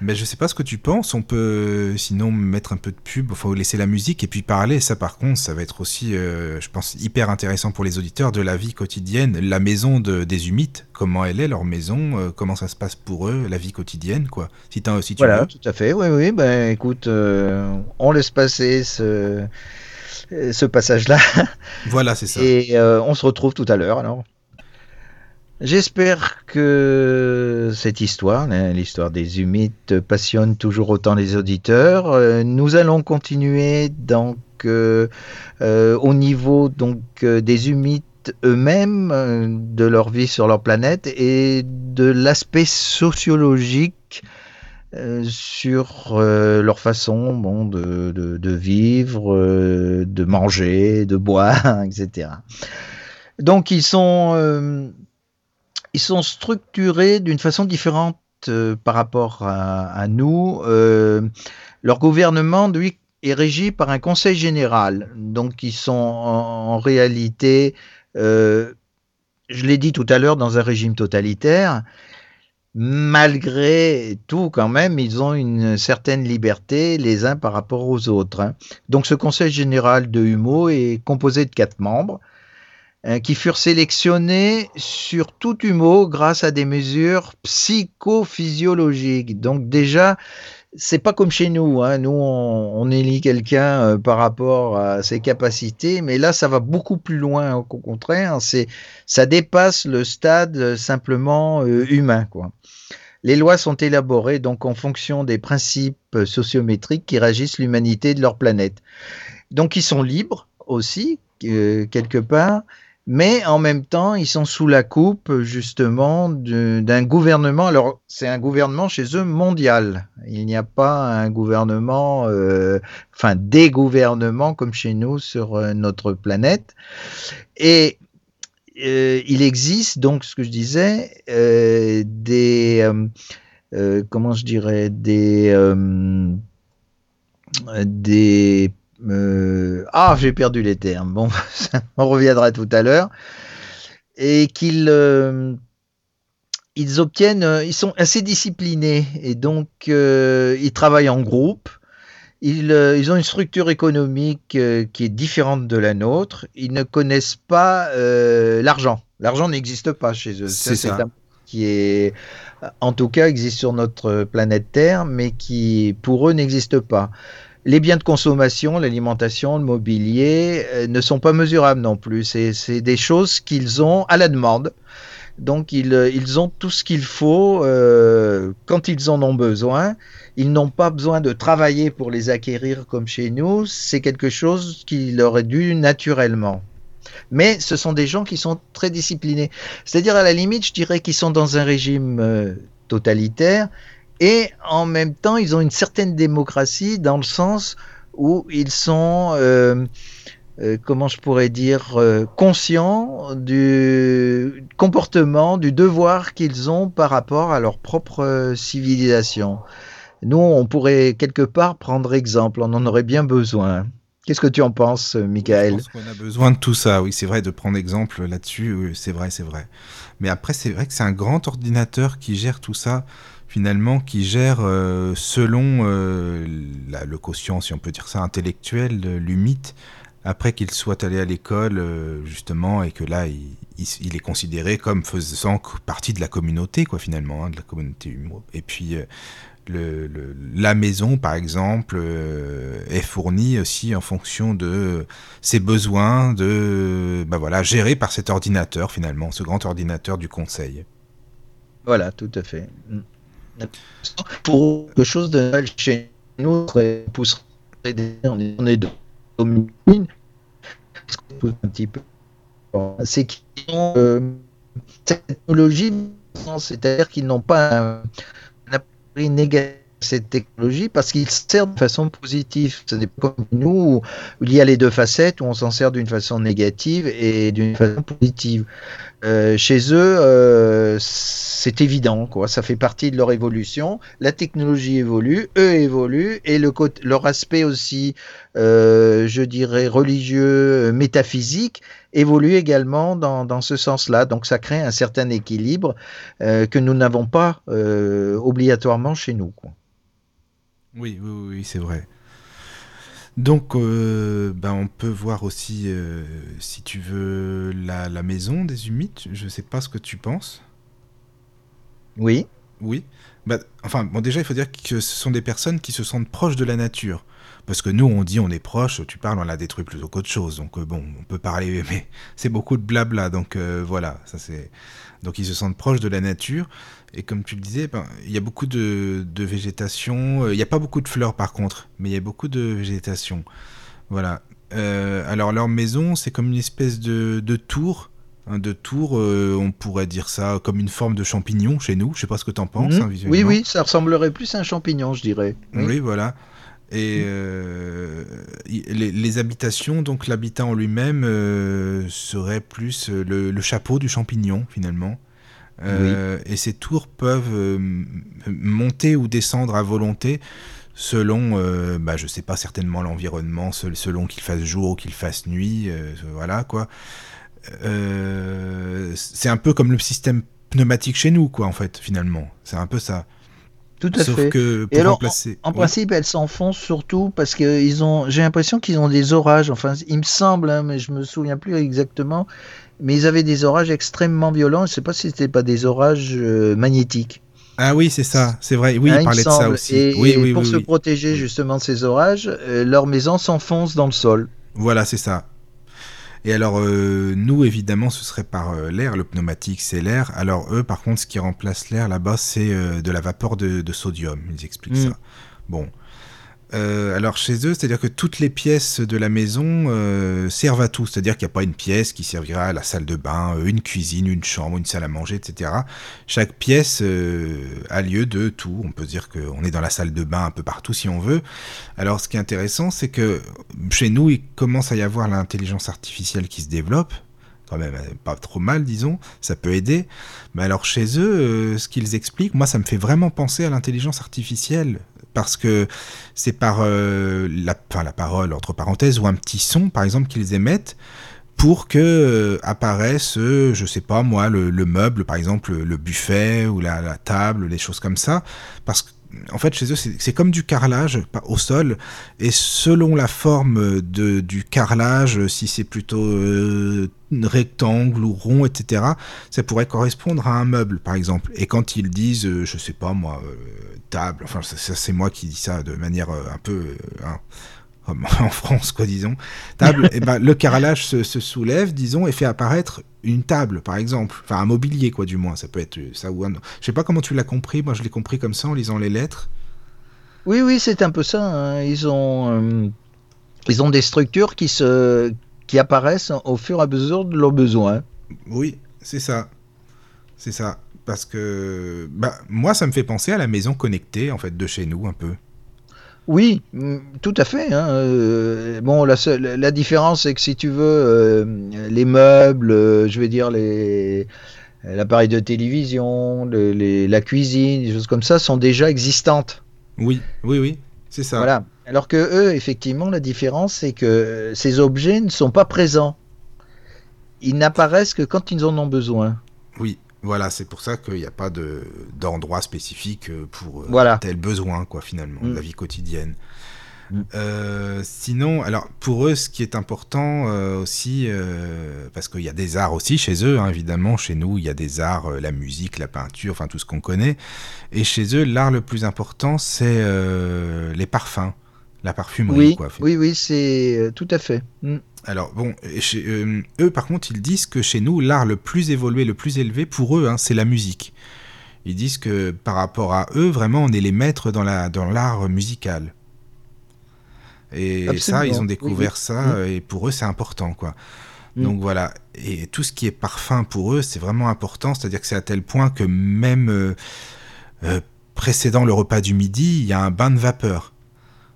Mais je sais pas ce que tu penses. On peut sinon mettre un peu de pub. Faut laisser la musique et puis parler. Ça, par contre, ça va être aussi, euh, je pense, hyper intéressant pour les auditeurs de la vie quotidienne. La maison de, des humites, comment elle est, leur maison, euh, comment ça se passe pour eux, la vie quotidienne, quoi. Si, si tu voilà, tout à fait. Oui, oui. Ben, écoute, euh, on laisse passer ce, ce passage-là. Voilà, c'est ça. Et on se retrouve tout à l'heure, alors. J'espère que cette histoire, hein, l'histoire des humites, passionne toujours autant les auditeurs. Euh, nous allons continuer donc euh, euh, au niveau donc des humites eux-mêmes, de leur vie sur leur planète et de l'aspect sociologique sur leur façon bon, de, de vivre, de manger, de boire, etc. Donc ils sont ils sont structurés d'une façon différente euh, par rapport à, nous. Euh, leur gouvernement, lui, est régi par un conseil général. Donc, ils sont en, réalité, euh, je l'ai dit tout à l'heure, dans un régime totalitaire. malgré tout, quand même, ils ont une certaine liberté les uns par rapport aux autres. Hein. Donc ce Conseil général de Humo est composé de quatre membres qui furent sélectionnés sur tout Humo grâce à des mesures psychophysiologiques. Donc déjà, c'est pas comme chez nous. Hein. Nous, on, élit quelqu'un euh, par rapport à ses capacités, mais là, ça va beaucoup plus loin. Au contraire, c'est ça dépasse le stade euh, simplement euh, humain. Les lois sont élaborées donc en fonction des principes sociométriques qui régissent l'humanité de leur planète. Donc ils sont libres aussi, quelque part, mais en même temps, ils sont sous la coupe justement d'un gouvernement. Alors, c'est un gouvernement chez eux mondial. Il n'y a pas un gouvernement, euh, enfin des gouvernements comme chez nous sur euh, notre planète. Et euh, il existe donc, ce que je disais, des, comment je dirais, des des euh, ah, j'ai perdu les termes. Bon, on reviendra tout à l'heure. Et qu'ils euh, ils obtiennent, euh, ils sont assez disciplinés et donc ils travaillent en groupe. Ils, ils ont une structure économique qui est différente de la nôtre. Ils ne connaissent pas l'argent. L'argent n'existe pas chez eux. C'est ça. Un, qui est, en tout cas, existe sur notre planète Terre, mais qui pour eux n'existe pas. Les biens de consommation, l'alimentation, le mobilier euh, ne sont pas mesurables non plus. C'est des choses qu'ils ont à la demande. Donc ils, euh, ont tout ce qu'il faut euh, quand ils en ont besoin. Ils n'ont pas besoin de travailler pour les acquérir comme chez nous. C'est quelque chose qui leur est dû naturellement. Mais ce sont des gens qui sont très disciplinés. C'est-à-dire à la limite, je dirais qu'ils sont dans un régime totalitaire et en même temps, ils ont une certaine démocratie dans le sens où ils sont, euh, euh, comment je pourrais dire, euh, conscients du comportement, du devoir qu'ils ont par rapport à leur propre civilisation. Nous, on pourrait quelque part prendre exemple, on en aurait bien besoin. Qu'est-ce que tu en penses, Michael? Je pense qu'on a besoin de tout ça, oui, c'est vrai, de prendre exemple là-dessus, c'est vrai, c'est vrai. Mais après, c'est vrai que c'est un grand ordinateur qui gère tout ça finalement, qui gère euh, selon euh, le quotient, si on peut dire ça, intellectuel, l'UMIT, après qu'il soit allé à l'école, euh, justement, et que là, il, est considéré comme faisant partie de la communauté, quoi, finalement, hein, de la communauté humour. Et puis, la maison, par exemple, est fournie aussi en fonction de ses besoins, de, bah voilà, géré par cet ordinateur, finalement, ce grand ordinateur du conseil. Voilà, tout à fait. Pour quelque chose de mal chez nous, pousserait on est de un petit peu. C'est qu'ils ont euh, cette technologie, c'est-à-dire qu'ils n'ont pas un, un négatif cette technologie parce qu'il sert de façon positive. Ce n'est pas comme nous il y a les deux facettes où on s'en sert d'une façon négative et d'une façon positive. Euh, chez eux, euh, c'est évident, quoi. Ça fait partie de leur évolution. La technologie évolue, eux évoluent, et le leur aspect aussi, euh, je dirais, religieux, métaphysique, évolue également dans, dans ce sens-là. Donc, ça crée un certain équilibre que nous n'avons pas obligatoirement chez nous. Oui, oui, oui, c'est vrai. Donc, euh, ben, on peut voir aussi, euh, si tu veux, la, maison des humides. Je ne sais pas ce que tu penses. Oui. Oui. Ben, enfin, bon, déjà, il faut dire que ce sont des personnes qui se sentent proches de la nature. Parce que nous, on dit on est proche, tu parles, on l'a détruit plutôt qu'autre chose. Donc, euh, bon, on peut parler, mais c'est beaucoup de blabla. Donc, voilà, ça c'est. Donc, ils se sentent proches de la nature. Et comme tu le disais, ben, il y a beaucoup de, végétation. Euh, il n'y a pas beaucoup de fleurs par contre, mais il y a beaucoup de végétation. Voilà. Euh, alors leur maison, c'est comme une espèce de, tour. Hein, de tour, euh, on pourrait dire ça comme une forme de champignon chez nous. Je sais pas ce que tu en penses. Hein, oui, oui, ça ressemblerait plus à un champignon, je dirais. Oui, voilà. Et les, habitations, donc l'habitat en lui-même serait plus le, chapeau du champignon finalement. Euh, et ces tours peuvent euh, monter ou descendre à volonté selon, euh, bah, je sais pas, certainement l'environnement, selon qu'il fasse jour ou qu'il fasse nuit, voilà quoi. c'est un peu comme le système pneumatique chez nous, quoi, en fait, finalement. C'est un peu ça. Tout à Sauf fait. Que pour remplacer... en, principe, elles s'enfoncent surtout parce que ils ont. J'ai l'impression qu'ils ont des orages. Enfin, il me semble, hein, mais je me souviens plus exactement. Mais ils avaient des orages extrêmement violents. Je ne sais pas si c'était pas des orages euh, magnétiques. Ah oui, c'est ça, c'est vrai. Oui, hein, il parlait de ça aussi. Et, oui, oui, pour se protéger justement de ces orages, euh, leur maison s'enfonce dans le sol. Voilà, c'est ça. Et alors, euh, nous, évidemment, ce serait par euh, l'air. Le pneumatique, c'est l'air. Alors, eux, par contre, ce qui remplace l'air là-bas, c'est euh, de la vapeur de, sodium. Ils expliquent mm. ça. Bon. Euh, alors chez eux, c'est-à-dire que toutes les pièces de la maison euh, servent à tout. C'est-à-dire qu'il n'y a pas une pièce qui servira à la salle de bain, euh, une cuisine, une chambre, une salle à manger, etc. Chaque pièce a lieu de tout. On peut dire qu'on est dans la salle de bain un peu partout si on veut. Alors ce qui est intéressant, c'est que chez nous, il commence à y avoir l'intelligence artificielle qui se développe quand même pas trop mal, disons, ça peut aider. Mais alors chez eux, ce qu'ils expliquent, moi ça me fait vraiment penser à l'intelligence artificielle parce que c'est par euh, la, parole, entre parenthèses, ou un petit son, par exemple, qu'ils émettent pour que euh, apparaisse, euh, je sais pas moi, le, meuble, par exemple, le buffet ou la, table, les choses comme ça. Parce que en fait, chez eux, c'est comme du carrelage au sol, et selon la forme de, du carrelage, si c'est plutôt euh, rectangle ou rond, etc., ça pourrait correspondre à un meuble, par exemple. Et quand ils disent, euh, je sais pas moi, euh, table, enfin, c'est moi qui dis ça de manière un peu. en France, quoi, disons, table, et eh ben, le carrelage se, soulève, disons, et fait apparaître une table, par exemple, enfin un mobilier, quoi, du moins, ça peut être ça ou un. Je sais pas comment tu l'as compris, moi je l'ai compris comme ça en lisant les lettres. Oui, oui, c'est un peu ça. Hein. Ils ont, euh, ils ont des structures qui se, qui apparaissent au fur et à mesure de leurs besoins. Oui, c'est ça, c'est ça, parce que, bah, moi, ça me fait penser à la maison connectée, en fait, de chez nous, un peu. Oui, mm, tout à fait. Hein. Euh, bon, la, la différence, c'est que si tu veux, euh, les meubles, euh, je vais dire les l'appareil de télévision, la cuisine, des choses comme ça, sont déjà existantes. Oui, oui, oui, c'est ça. Voilà. Alors que eux, effectivement, la différence, c'est que ces objets ne sont pas présents. Ils n'apparaissent que quand ils en ont besoin. Oui, voilà, c'est pour ça qu'il n'y a pas d'endroit spécifique euh, pour euh, tel besoin, quoi, finalement, de la vie quotidienne. Mm. Euh, sinon, alors pour eux, ce qui est important aussi, parce qu'il y a des arts aussi chez eux, hein, évidemment, chez nous, il y a des arts, la musique, la peinture, enfin tout ce qu'on connaît. Et chez eux, l'art le plus important, c'est les parfums, la parfumerie. Oui, quoi. oui, oui, c'est tout à fait. Mm. Alors bon, chez, euh, eux par contre, ils disent que chez nous, l'art le plus évolué, le plus élevé pour eux, hein, c'est la musique. Ils disent que par rapport à eux, vraiment, on est les maîtres dans la dans l'art musical. Et ça, ils ont découvert ça, et pour eux, c'est important, quoi. Mm. Donc voilà. Et tout ce qui est parfum pour eux, c'est vraiment important. C'est-à-dire que c'est à tel point que même euh, euh, précédant le repas du midi, il y a un bain de vapeur.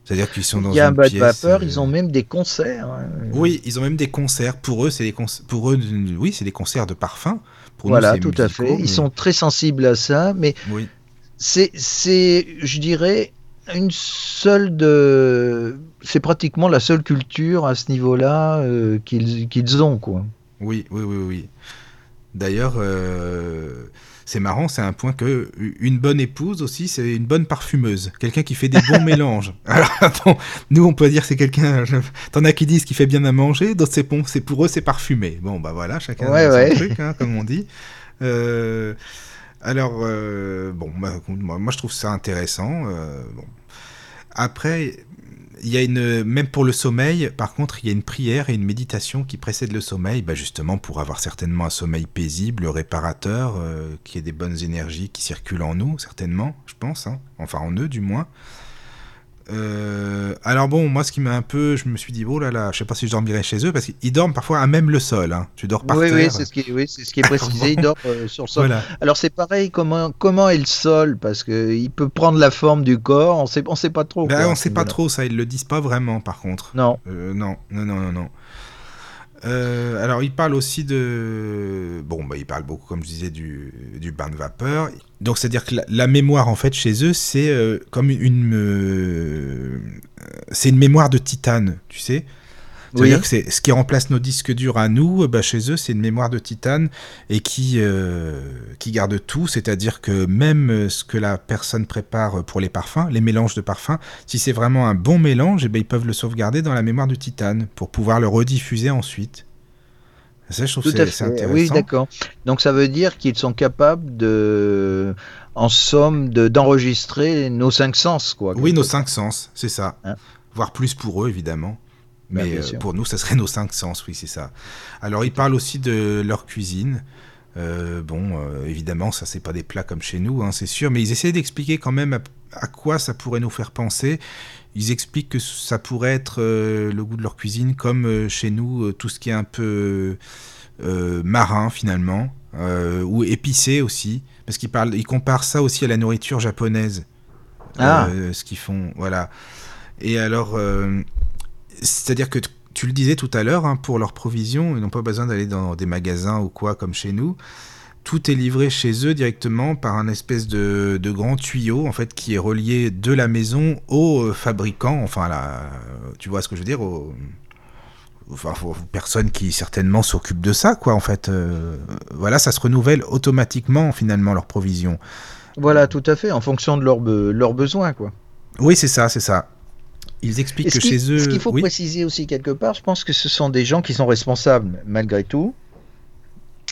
C'est-à-dire qu'ils sont dans Il y a un de vapeur, ils ont même des concerts. Hein. Oui, ils ont même des concerts. Pour eux, c'est des pour eux, oui, c'est des concerts de parfum. Pour voilà, tout à fait. Ils sont très sensibles à ça, mais oui. c'est, c'est, je dirais, une seule de, c'est pratiquement la seule culture à ce niveau-là euh, qu'ils, qu'ils ont, quoi. Oui, oui, oui, oui. D'ailleurs. Euh c'est marrant, c'est un point que une bonne épouse aussi, c'est une bonne parfumeuse, quelqu'un qui fait des bons mélanges. Alors attends, nous on peut dire c'est quelqu'un, t'en as qui disent qu'il fait bien à manger, d'autres c'est bon, c'est pour eux c'est parfumé. Bon bah voilà, chacun a son truc, hein, comme on dit. Euh, alors euh, bon, bah, moi, je trouve ça intéressant. Euh, bon. Après, il y a une, même pour le sommeil, par contre, il y a une prière et une méditation qui précèdent le sommeil, bah justement pour avoir certainement un sommeil paisible, réparateur, euh, qui ait des bonnes énergies qui circulent en nous, certainement, je pense, hein. enfin en eux du moins. Euh, alors bon, moi ce qui m'a un peu, je me suis dit, oh là là, je sais pas si je dormirai chez eux, parce qu'ils dorment parfois à même le sol, hein. tu dors par oui, terre. Oui, c'est ce qui, oui, ce qui est précisé, ils dorment euh, sur le sol. Alors c'est pareil, comment, comment est le sol? Parce qu'il peut prendre la forme du corps, on sait, on sait pas trop. Ben, on sait pas trop, ça, ils le disent pas vraiment par contre. Non. Euh, non, non, non, non, non. Euh, alors, il parle aussi de. Bon, bah, il parle beaucoup, comme je disais, du, du bain de vapeur. Donc, c'est-à-dire que la, mémoire, en fait, chez eux, c'est euh, comme une. Euh, c'est une mémoire de titane, tu sais. C'est-à-dire que c'est ce qui remplace nos disques durs à nous, bah, chez eux, c'est une mémoire de titane et qui, qui garde tout. C'est-à-dire que même ce que la personne prépare pour les parfums, les mélanges de parfums, si c'est vraiment un bon mélange, eh ben, ils peuvent le sauvegarder dans la mémoire de titane pour pouvoir le rediffuser ensuite. Ça, je trouve c'est intéressant. Oui, d'accord. Donc ça veut dire qu'ils sont capables de, en somme, d'enregistrer nos cinq sens, quoi. Oui, nos cinq sens, c'est ça. Hein Voire plus pour eux, évidemment. Mais euh, pour nous, ça serait nos cinq sens, oui, c'est ça. Alors, ils parlent aussi de leur cuisine. Euh, bon, euh, évidemment, ça, c'est pas des plats comme chez nous, hein, c'est sûr. Mais ils essaient d'expliquer quand même à, quoi ça pourrait nous faire penser. Ils expliquent que ça pourrait être le goût de leur cuisine, comme chez nous, tout ce qui est un peu marin, finalement, ou épicé aussi. Parce qu'ils parlent, ils comparent ça aussi à la nourriture japonaise. Ah. ce qu'ils font, voilà. Et alors, c'est-à-dire que tu le disais tout à l'heure, hein, pour leur provision, ils n'ont pas besoin d'aller dans des magasins ou quoi comme chez nous. Tout est livré chez eux directement par un espèce de, grand tuyau en fait qui est relié de la maison au euh, fabricant, enfin là, tu vois ce que je veux dire, aux, enfin, personnes qui certainement s'occupent de ça quoi en fait. Euh, voilà, ça se renouvelle automatiquement finalement leur provision. Voilà, tout à fait, en fonction de leurs besoins quoi. Oui, c'est ça, c'est ça. Ils expliquent que chez eux. Ce qu'il faut préciser aussi quelque part, je pense que ce sont des gens qui sont responsables malgré tout.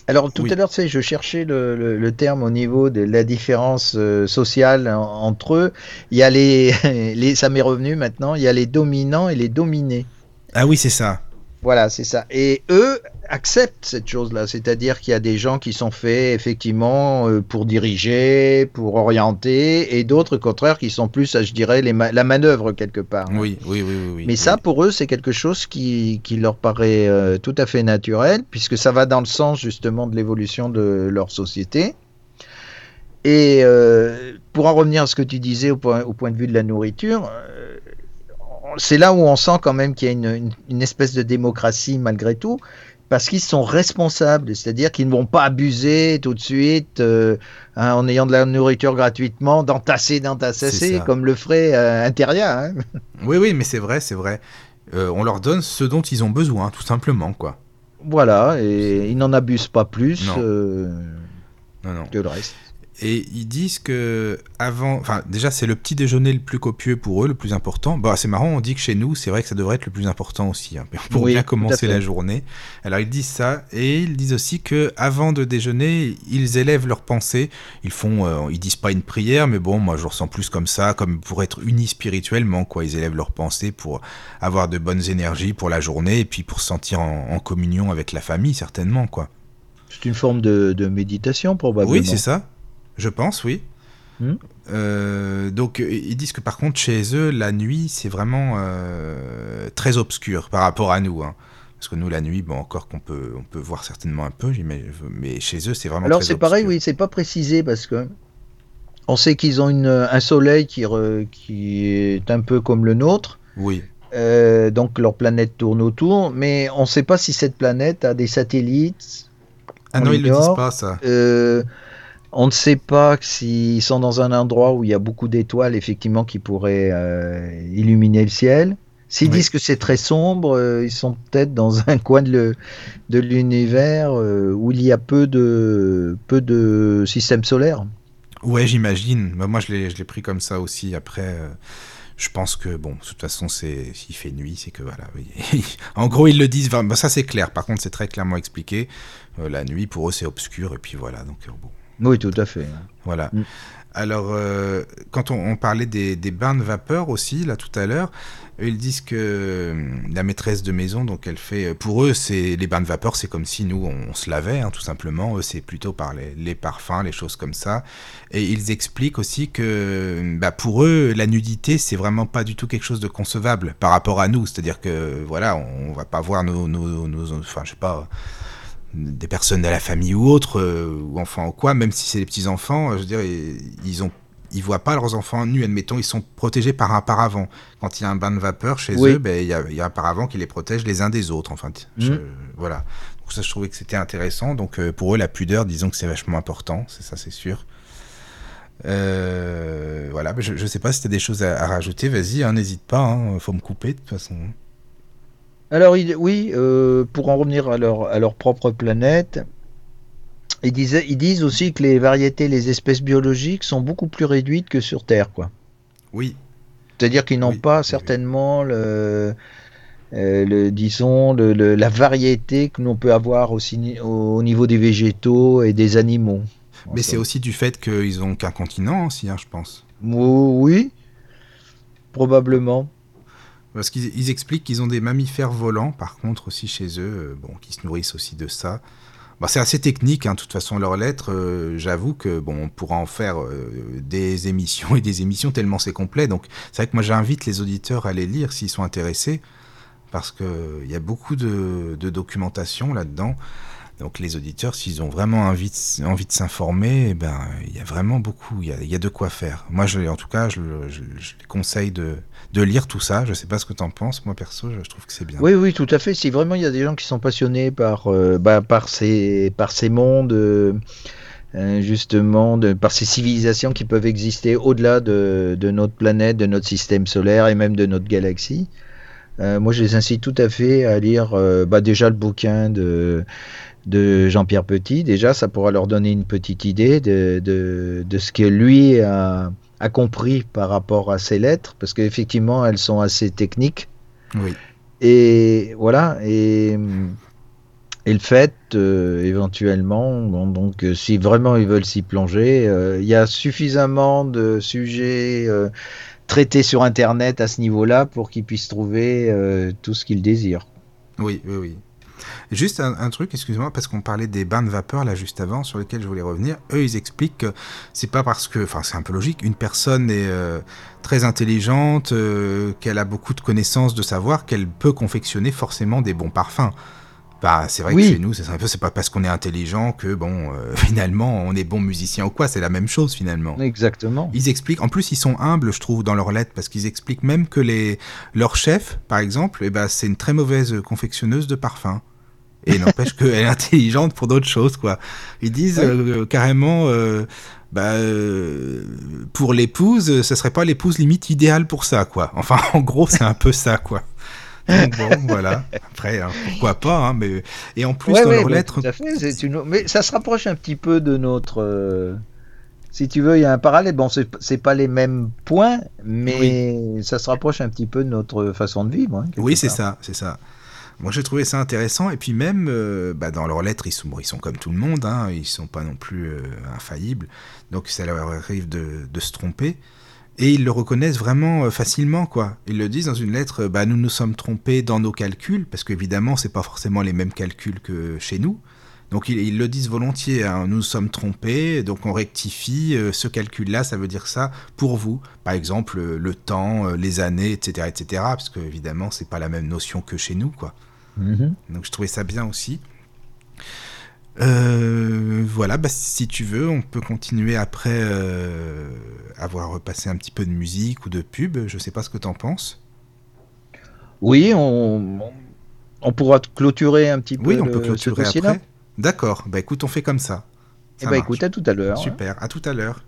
Alors tout à l'heure, tu sais, je cherchais le, terme au niveau de la différence euh, sociale entre eux. Il y a les, les ça m'est revenu maintenant, il y a les dominants et les dominés. Ah oui, c'est ça. Voilà, c'est ça. Et eux acceptent cette chose-là, c'est-à-dire qu'il y a des gens qui sont faits effectivement euh, pour diriger, pour orienter, et d'autres, au contraire, qui sont plus, je dirais, les la manœuvre quelque part. Hein. Oui, oui, oui, oui, Mais ça, pour eux, c'est quelque chose qui, qui leur paraît euh, tout à fait naturel, puisque ça va dans le sens justement de l'évolution de leur société. Et euh, pour en revenir à ce que tu disais au point, au point de vue de la nourriture, c'est là où on sent quand même qu'il y a une, espèce de démocratie malgré tout, parce qu'ils sont responsables, c'est-à-dire qu'ils ne vont pas abuser tout de suite euh, hein, en ayant de la nourriture gratuitement, d'entasser, d'entasser, comme le ferait euh, Interia. Hein. Oui, oui, mais c'est vrai, c'est vrai. Euh, on leur donne ce dont ils ont besoin, tout simplement, quoi. Voilà, et ils n'en abusent pas plus non. non, que le reste. Et ils disent que avant, enfin déjà c'est le petit déjeuner le plus copieux pour eux, le plus important. Bah c'est marrant, on dit que chez nous c'est vrai que ça devrait être le plus important aussi, hein, pour bien commencer la journée. Alors ils disent ça et ils disent aussi que avant de déjeuner ils élèvent leurs pensées. Ils font, euh, ils disent pas une prière, mais bon moi je ressens plus comme ça, comme pour être unis spirituellement quoi. Ils élèvent leurs pensées pour avoir de bonnes énergies pour la journée et puis pour se sentir en, communion avec la famille certainement quoi. C'est une forme de, de méditation probablement. Oui c'est ça. Je pense, oui. Hmm. Euh, donc ils disent que par contre chez eux la nuit c'est vraiment euh, très obscur par rapport à nous. Hein. Parce que nous la nuit, bon encore qu'on peut, on peut voir certainement un peu, mais chez eux c'est vraiment. Alors c'est pareil, oui, c'est pas précisé parce que on sait qu'ils ont une, un soleil qui, qui est un peu comme le nôtre. Oui. Euh, donc leur planète tourne autour, mais on ne sait pas si cette planète a des satellites. Ah non, ils ne le disent pas ça. On ne sait pas s'ils sont dans un endroit où il y a beaucoup d'étoiles, effectivement, qui pourraient euh, illuminer le ciel. S'ils disent que c'est très sombre, euh, ils sont peut-être dans un coin de l'univers euh, où il y a peu de, peu de systèmes solaires. Ouais, j'imagine. Moi, je l'ai pris comme ça aussi. Après, je pense que, bon, de toute façon, s'il fait nuit, c'est que voilà. en gros, ils le disent. Bah, ça, c'est clair. Par contre, c'est très clairement expliqué. la nuit, pour eux, c'est obscur. Et puis voilà. Donc, bon. Oui, tout à fait. Voilà. Mm. Alors, euh, quand on, parlait des, bains de vapeur aussi, là, tout à l'heure, ils disent que euh, la maîtresse de maison, donc elle fait... Pour eux, c'est les bains de vapeur, c'est comme si nous, on, se lavait, hein, tout simplement. Eux, c'est plutôt par les, parfums, les choses comme ça. Et ils expliquent aussi que bah, pour eux, la nudité, c'est vraiment pas du tout quelque chose de concevable par rapport à nous. C'est-à-dire que, voilà, on, va pas voir nos... nos, nos enfin, je sais pas des personnes de la famille ou autres, euh, ou enfants ou quoi, même si c'est des petits-enfants, je veux dire, ils ont ils voient pas leurs enfants nus, admettons, ils sont protégés par un paravent. Quand il y a un bain de vapeur chez eux, ben, il, y a, y, a, un paravent qui les protège les uns des autres. Enfin, mmh. voilà. Donc ça, je trouvais que c'était intéressant. Donc euh, pour eux, la pudeur, disons que c'est vachement important, c'est ça, c'est sûr. Euh, voilà, je, ne sais pas si tu as des choses à, rajouter, vas-y, hein, n'hésite pas, il hein, faut me couper de toute façon. Alors oui, euh, pour en revenir à leur, à leur propre planète, ils, disaient, ils disent aussi que les variétés, les espèces biologiques sont beaucoup plus réduites que sur Terre, quoi. Oui. C'est-à-dire qu'ils n'ont pas certainement le, euh, le, disons, la variété que l'on peut avoir aussi au niveau des végétaux et des animaux. Mais c'est aussi du fait qu'ils ont qu'un continent aussi, hein, je pense. Oui, probablement. Parce qu'ils expliquent qu'ils ont des mammifères volants, par contre, aussi chez eux, euh, bon, qui se nourrissent aussi de ça. Bon, c'est assez technique, hein, de toute façon, leurs lettres. Euh, j'avoue que bon, on pourra en faire des émissions et des émissions tellement c'est complet. Donc, c'est vrai que moi, j'invite les auditeurs à les lire s'ils sont intéressés parce qu'il y a beaucoup de, documentation là-dedans. Donc les auditeurs, s'ils ont vraiment envie de, envie de s'informer, eh ben, il y a vraiment beaucoup, il y a, de quoi faire. Moi, je, en tout cas, je, les conseille de, lire tout ça. Je ne sais pas ce que tu en penses. Moi, perso, je, trouve que c'est bien. Oui, oui, tout à fait. Si vraiment il y a des gens qui sont passionnés par, euh, bah, par, ces, par ces mondes, euh, euh, justement, de, par ces civilisations qui peuvent exister au-delà de, de, notre planète, de notre système solaire et même de notre galaxie, euh, moi, je les incite tout à fait à lire euh, bah, déjà le bouquin de, de Jean-Pierre Petit. Déjà, ça pourra leur donner une petite idée de, de, de ce que lui a, a, compris par rapport à ces lettres, parce qu'effectivement, elles sont assez techniques. Oui. Et voilà. Et, et le fait, euh, éventuellement, bon, donc, si vraiment ils veulent s'y plonger, il y a suffisamment de sujets traité sur Internet à ce niveau-là pour qu'ils puissent trouver euh, tout ce qu'ils désirent. Oui, oui, oui. Juste un, truc, excusez-moi, parce qu'on parlait des bains de vapeur là juste avant, sur lesquels je voulais revenir. Eux, ils expliquent que c'est pas parce que, enfin, c'est un peu logique, une personne est euh, très intelligente, euh, qu'elle a beaucoup de connaissances, de savoir, qu'elle peut confectionner forcément des bons parfums. Bah, c'est vrai que chez nous, c'est un peu, c'est pas parce qu'on est intelligent que, bon, euh, finalement, on est bon musicien ou quoi, c'est la même chose finalement. Exactement. Ils expliquent, en plus, ils sont humbles, je trouve, dans leurs lettres, parce qu'ils expliquent même que les, leur chef, par exemple, eh ben, c'est une très mauvaise confectionneuse de parfums. Et n'empêche qu'elle est intelligente pour d'autres choses, quoi. Ils disent euh, carrément, euh, bah, pour l'épouse, ce serait pas l'épouse limite idéale pour ça, quoi. Enfin, en gros, c'est un peu ça, quoi bon, voilà. Après, hein, pourquoi pas. Hein, mais... Et en plus, dans leurs lettres. une... Mais ça se rapproche un petit peu de notre. Euh, si tu veux, il y a un parallèle. Bon, c'est pas les mêmes points, mais ça se rapproche un petit peu de notre façon de vivre. Hein, oui, c'est ça, c'est ça. Moi, j'ai trouvé ça intéressant. Et puis même, euh, bah, dans leurs lettres, ils sont, ils sont comme tout le monde. Hein, ils sont pas non plus euh, infaillibles. Donc, ça leur arrive de, de se tromper. Et ils le reconnaissent vraiment euh, facilement, quoi. Ils le disent dans une lettre, bah, nous nous sommes trompés dans nos calculs, parce qu'évidemment, c'est pas forcément les mêmes calculs que chez nous. Donc ils, le disent volontiers, hein. nous nous sommes trompés, donc on rectifie, euh, ce calcul-là, ça veut dire ça pour vous. Par exemple, le temps, euh, les années, etc., etc., parce qu'évidemment, c'est pas la même notion que chez nous, quoi. Mm-hmm. Donc je trouvais ça bien aussi. Euh, voilà, bah, si tu veux, on peut continuer après euh, avoir repassé un petit peu de musique ou de pub. Je sais pas ce que tu en penses. Oui, on, on pourra clôturer un petit peu. Oui, on peut clôturer après. D'accord. Bah écoute, on fait comme ça. Eh bah écoute, à tout à l'heure. Super, à tout à l'heure.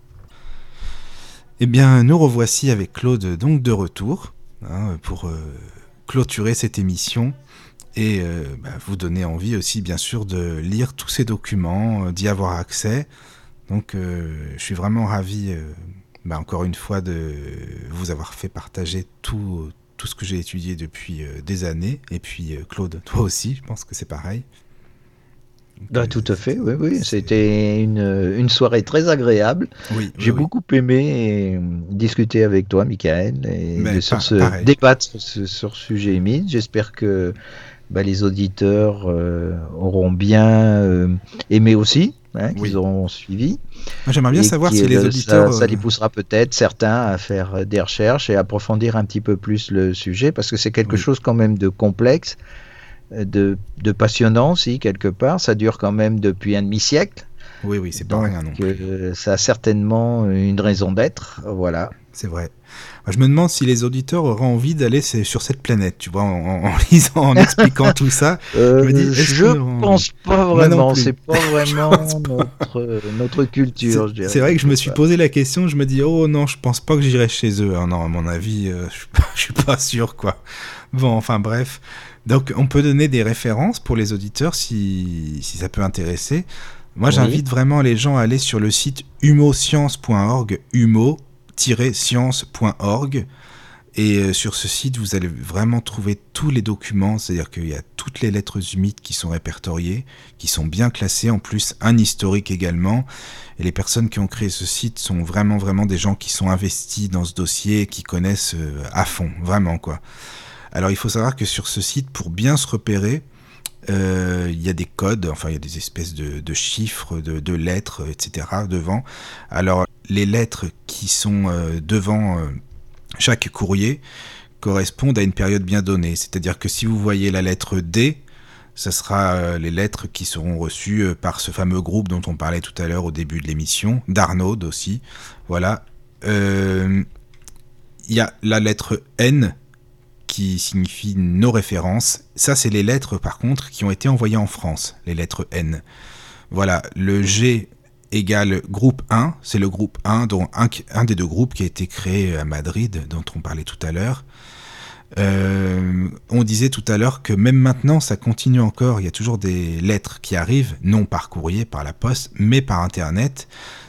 Eh bien, nous revoici avec Claude donc de retour hein, pour euh, clôturer cette émission et euh, bah, vous donner envie aussi bien sûr de lire tous ces documents, euh, d'y avoir accès. Donc euh, je suis vraiment ravi, bah, encore une fois, de vous avoir fait partager tout, tout ce que j'ai étudié depuis des années. Et puis Claude, toi aussi, je pense que c'est pareil. Bah, tout à fait, oui, oui. C'était une, une, soirée très agréable. Oui, J'ai beaucoup aimé discuter avec toi, Michael, et sur ce, débattre sur ce, sur ce sujet émis. J'espère que bah, les auditeurs euh, auront bien euh, aimé aussi, hein, qu'ils auront suivi. J'aimerais bien savoir si les auditeurs... Ça, les poussera peut-être certains à faire des recherches et approfondir un petit peu plus le sujet, parce que c'est quelque chose quand même de complexe, de, de passionnant aussi, quelque part. Ça dure quand même depuis un demi-siècle. Oui, oui, c'est pas rien non plus. ça a certainement une raison d'être, voilà. C'est vrai. Je me demande si les auditeurs auraient envie d'aller sur cette planète, tu vois, en, lisant, en expliquant tout ça. je me dis, je pense pas vraiment, c'est pas vraiment notre, notre, culture. C'est vrai que je me suis posé la question, je me dis, oh non, je pense pas que j'irai chez eux. Ah non, à mon avis, euh, je, suis pas, je suis pas sûr, quoi. Bon, enfin bref. Donc, on peut donner des références pour les auditeurs si, si ça peut intéresser. Moi, j'invite vraiment les gens à aller sur le site humoscience.org, humo science.org. Et euh, sur ce site, vous allez vraiment trouver tous les documents, c'est-à-dire qu'il y a toutes les lettres humides qui sont répertoriées, qui sont bien classées, en plus un historique également. Et les personnes qui ont créé ce site sont vraiment, vraiment des gens qui sont investis dans ce dossier, qui connaissent euh, à fond, vraiment quoi. Alors il faut savoir que sur ce site, pour bien se repérer, il y a des codes, enfin il y a des espèces de, chiffres, de, lettres, etc. devant. Alors les lettres qui sont euh, devant euh, chaque courrier correspondent à une période bien donnée. C'est-à-dire que si vous voyez la lettre D, ce sera les lettres qui seront reçues par ce fameux groupe dont on parlait tout à l'heure au début de l'émission, d'Arnaud aussi. Voilà. Il y a la lettre N qui signifie nos références. Ça, c'est les lettres, par contre, qui ont été envoyées en France, les lettres N. Voilà, le G égale groupe 1, c'est le groupe 1, dont un, des deux groupes qui a été créé à Madrid, dont on parlait tout à l'heure. Euh, on disait tout à l'heure que même maintenant, ça continue encore. Il y a toujours des lettres qui arrivent, non par courrier, par la poste, mais par Internet.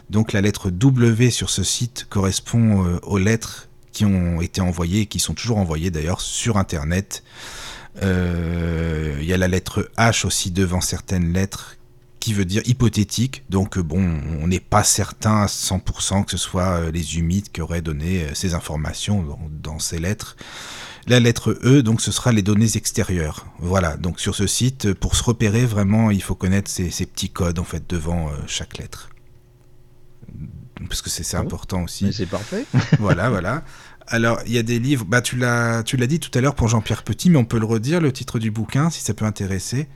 Donc la lettre W sur ce site correspond euh, aux lettres qui ont été envoyés, qui sont toujours envoyés d'ailleurs sur Internet. Euh, il y a la lettre H aussi devant certaines lettres qui veut dire hypothétique. Donc euh, bon, on n'est pas certain à 100% que ce soit euh, les humides qui auraient donné ces informations dans, ces lettres. La lettre E, donc ce sera les données extérieures. Voilà, donc sur ce site, pour se repérer vraiment, il faut connaître ces, petits codes en fait devant chaque lettre parce que c'est important aussi. C'est parfait. voilà, voilà. Alors, il y a des livres, bah, tu l'as dit tout à l'heure pour Jean-Pierre Petit, mais on peut le redire, le titre du bouquin, si ça peut intéresser.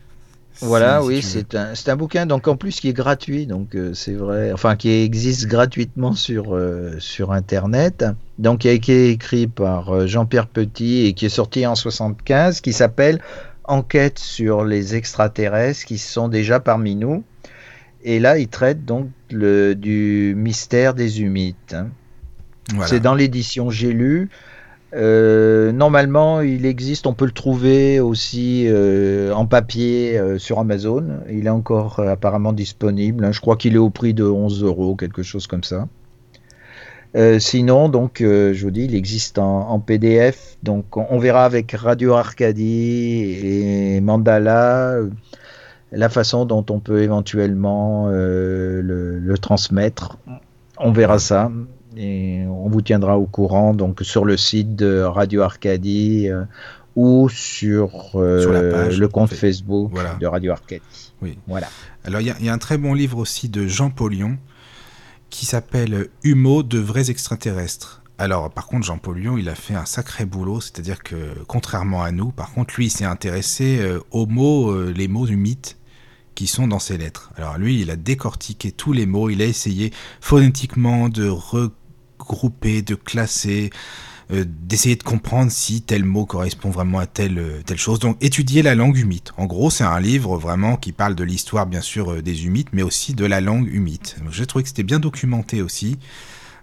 Voilà, oui, c'est un, un, bouquin, donc en plus qui est gratuit, donc euh, c'est vrai, enfin qui existe gratuitement sur, euh, sur Internet, donc qui a été écrit par euh, Jean-Pierre Petit et qui est sorti en 75, qui s'appelle Enquête sur les extraterrestres qui sont déjà parmi nous. Et là, il traite donc le, du mystère des humites. Hein. C'est dans l'édition J'ai lu. Euh, normalement, il existe, on peut le trouver aussi euh, en papier euh, sur Amazon. Il est encore apparemment disponible. Hein. Je crois qu'il est au prix de 11 euros, quelque chose comme ça. sinon, donc, je vous dis, il existe en, PDF. Donc, on verra avec Radio Arcadie et Mandala la façon dont on peut éventuellement le, le, transmettre. On verra ça et on vous tiendra au courant donc sur le site de Radio Arcadie euh, ou sur, euh, le compte Facebook de Radio Arcadie. Oui. Voilà. Alors il y, a un très bon livre aussi de Jean Paulion qui s'appelle Humo de vrais extraterrestres. Alors par contre Jean Paulion il a fait un sacré boulot, c'est-à-dire que contrairement à nous, par contre lui il s'est intéressé euh, aux mots, les mots du mythe qui sont dans ses lettres. Alors lui, il a décortiqué tous les mots, il a essayé phonétiquement de grouper, de classer, euh, d'essayer de comprendre si tel mot correspond vraiment à telle, euh, telle chose. Donc étudier la langue humite. En gros, c'est un livre vraiment qui parle de l'histoire, bien sûr, euh, des humites, mais aussi de la langue humite. J'ai trouvé que c'était bien documenté aussi.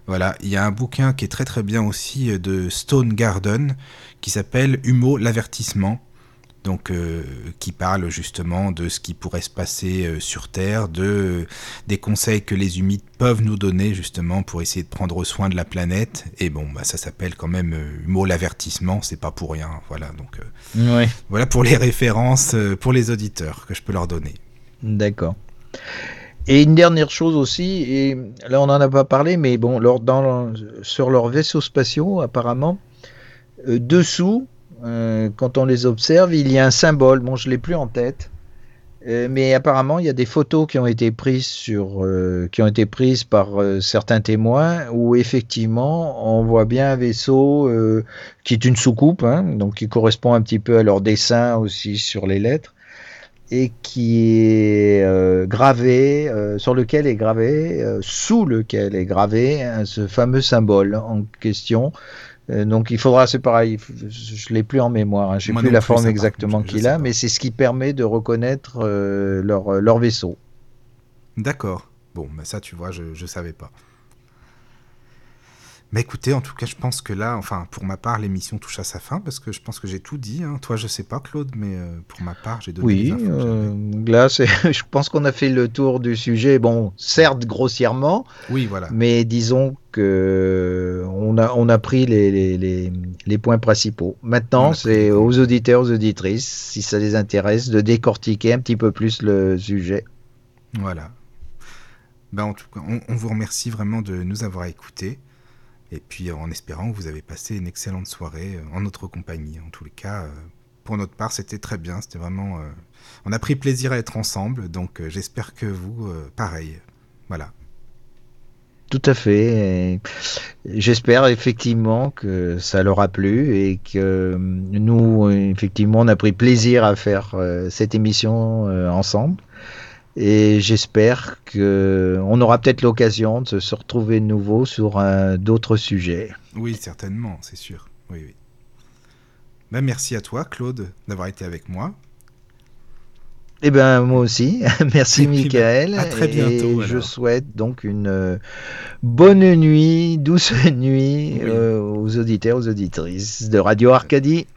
Voilà, il y a un bouquin qui est très très bien aussi de Stone Garden qui s'appelle Humo l'avertissement donc euh, qui parle justement de ce qui pourrait se passer euh, sur Terre, de des conseils que les humides peuvent nous donner justement pour essayer de prendre soin de la planète. Et bon, bah, ça s'appelle quand même euh, mot l'avertissement, c'est pas pour rien. Voilà, donc voilà pour les références pour les auditeurs que je peux leur donner. D'accord. Et une dernière chose aussi, et là on n'en a pas parlé, mais bon, dans, sur leurs vaisseaux spatiaux, apparemment, dessous, euh, quand on les observe, il y a un symbole. Bon, je l'ai plus en tête, euh, mais apparemment, il y a des photos qui ont été prises sur, euh, qui ont été prises par certains témoins, où effectivement, on voit bien un vaisseau qui est une soucoupe, hein, donc qui correspond un petit peu à leur dessin aussi sur les lettres. et qui est gravé, sur lequel est gravé, sous lequel est gravé ce fameux symbole en question. Donc il faudra, c'est pareil, je l'ai plus en mémoire, hein, je sais plus la forme exactement qu'il a, mais c'est ce qui permet de reconnaître leur, leur vaisseau. D'accord. Bon, mais ça, tu vois, je ne savais pas. Mais écoutez, en tout cas, je pense que là, enfin, pour ma part, l'émission touche à sa fin parce que je pense que j'ai tout dit. Hein. Toi, je sais pas, Claude, mais euh, pour ma part, j'ai donné oui. Euh, là, je pense qu'on a fait le tour du sujet. Bon, certes, grossièrement. Oui, voilà. Mais disons que on a, on a pris les, les, les, points principaux. Maintenant, c'est aux auditeurs, aux auditrices, si ça les intéresse, de décortiquer un petit peu plus le sujet. Voilà. Ben, en tout cas, on, on vous remercie vraiment de nous avoir écoutés. Et puis en espérant que vous avez passé une excellente soirée euh, en notre compagnie. En tous les cas, euh, pour notre part, c'était très bien. C'était vraiment. Euh, on a pris plaisir à être ensemble, donc j'espère que vous, pareil. Voilà. Tout à fait. J'espère effectivement que ça leur a plu et que nous, effectivement, on a pris plaisir à faire cette émission ensemble. Et j'espère qu'on aura peut-être l'occasion de se retrouver de nouveau sur d'autres sujets. Oui, certainement, c'est sûr. Oui, oui. Ben, merci à toi, Claude, d'avoir été avec moi. Eh bien, moi aussi. Merci, ben, Michael. à très bientôt. Et je souhaite donc une euh, bonne nuit, douce nuit euh, aux auditeurs, aux auditrices de Radio Arcadie.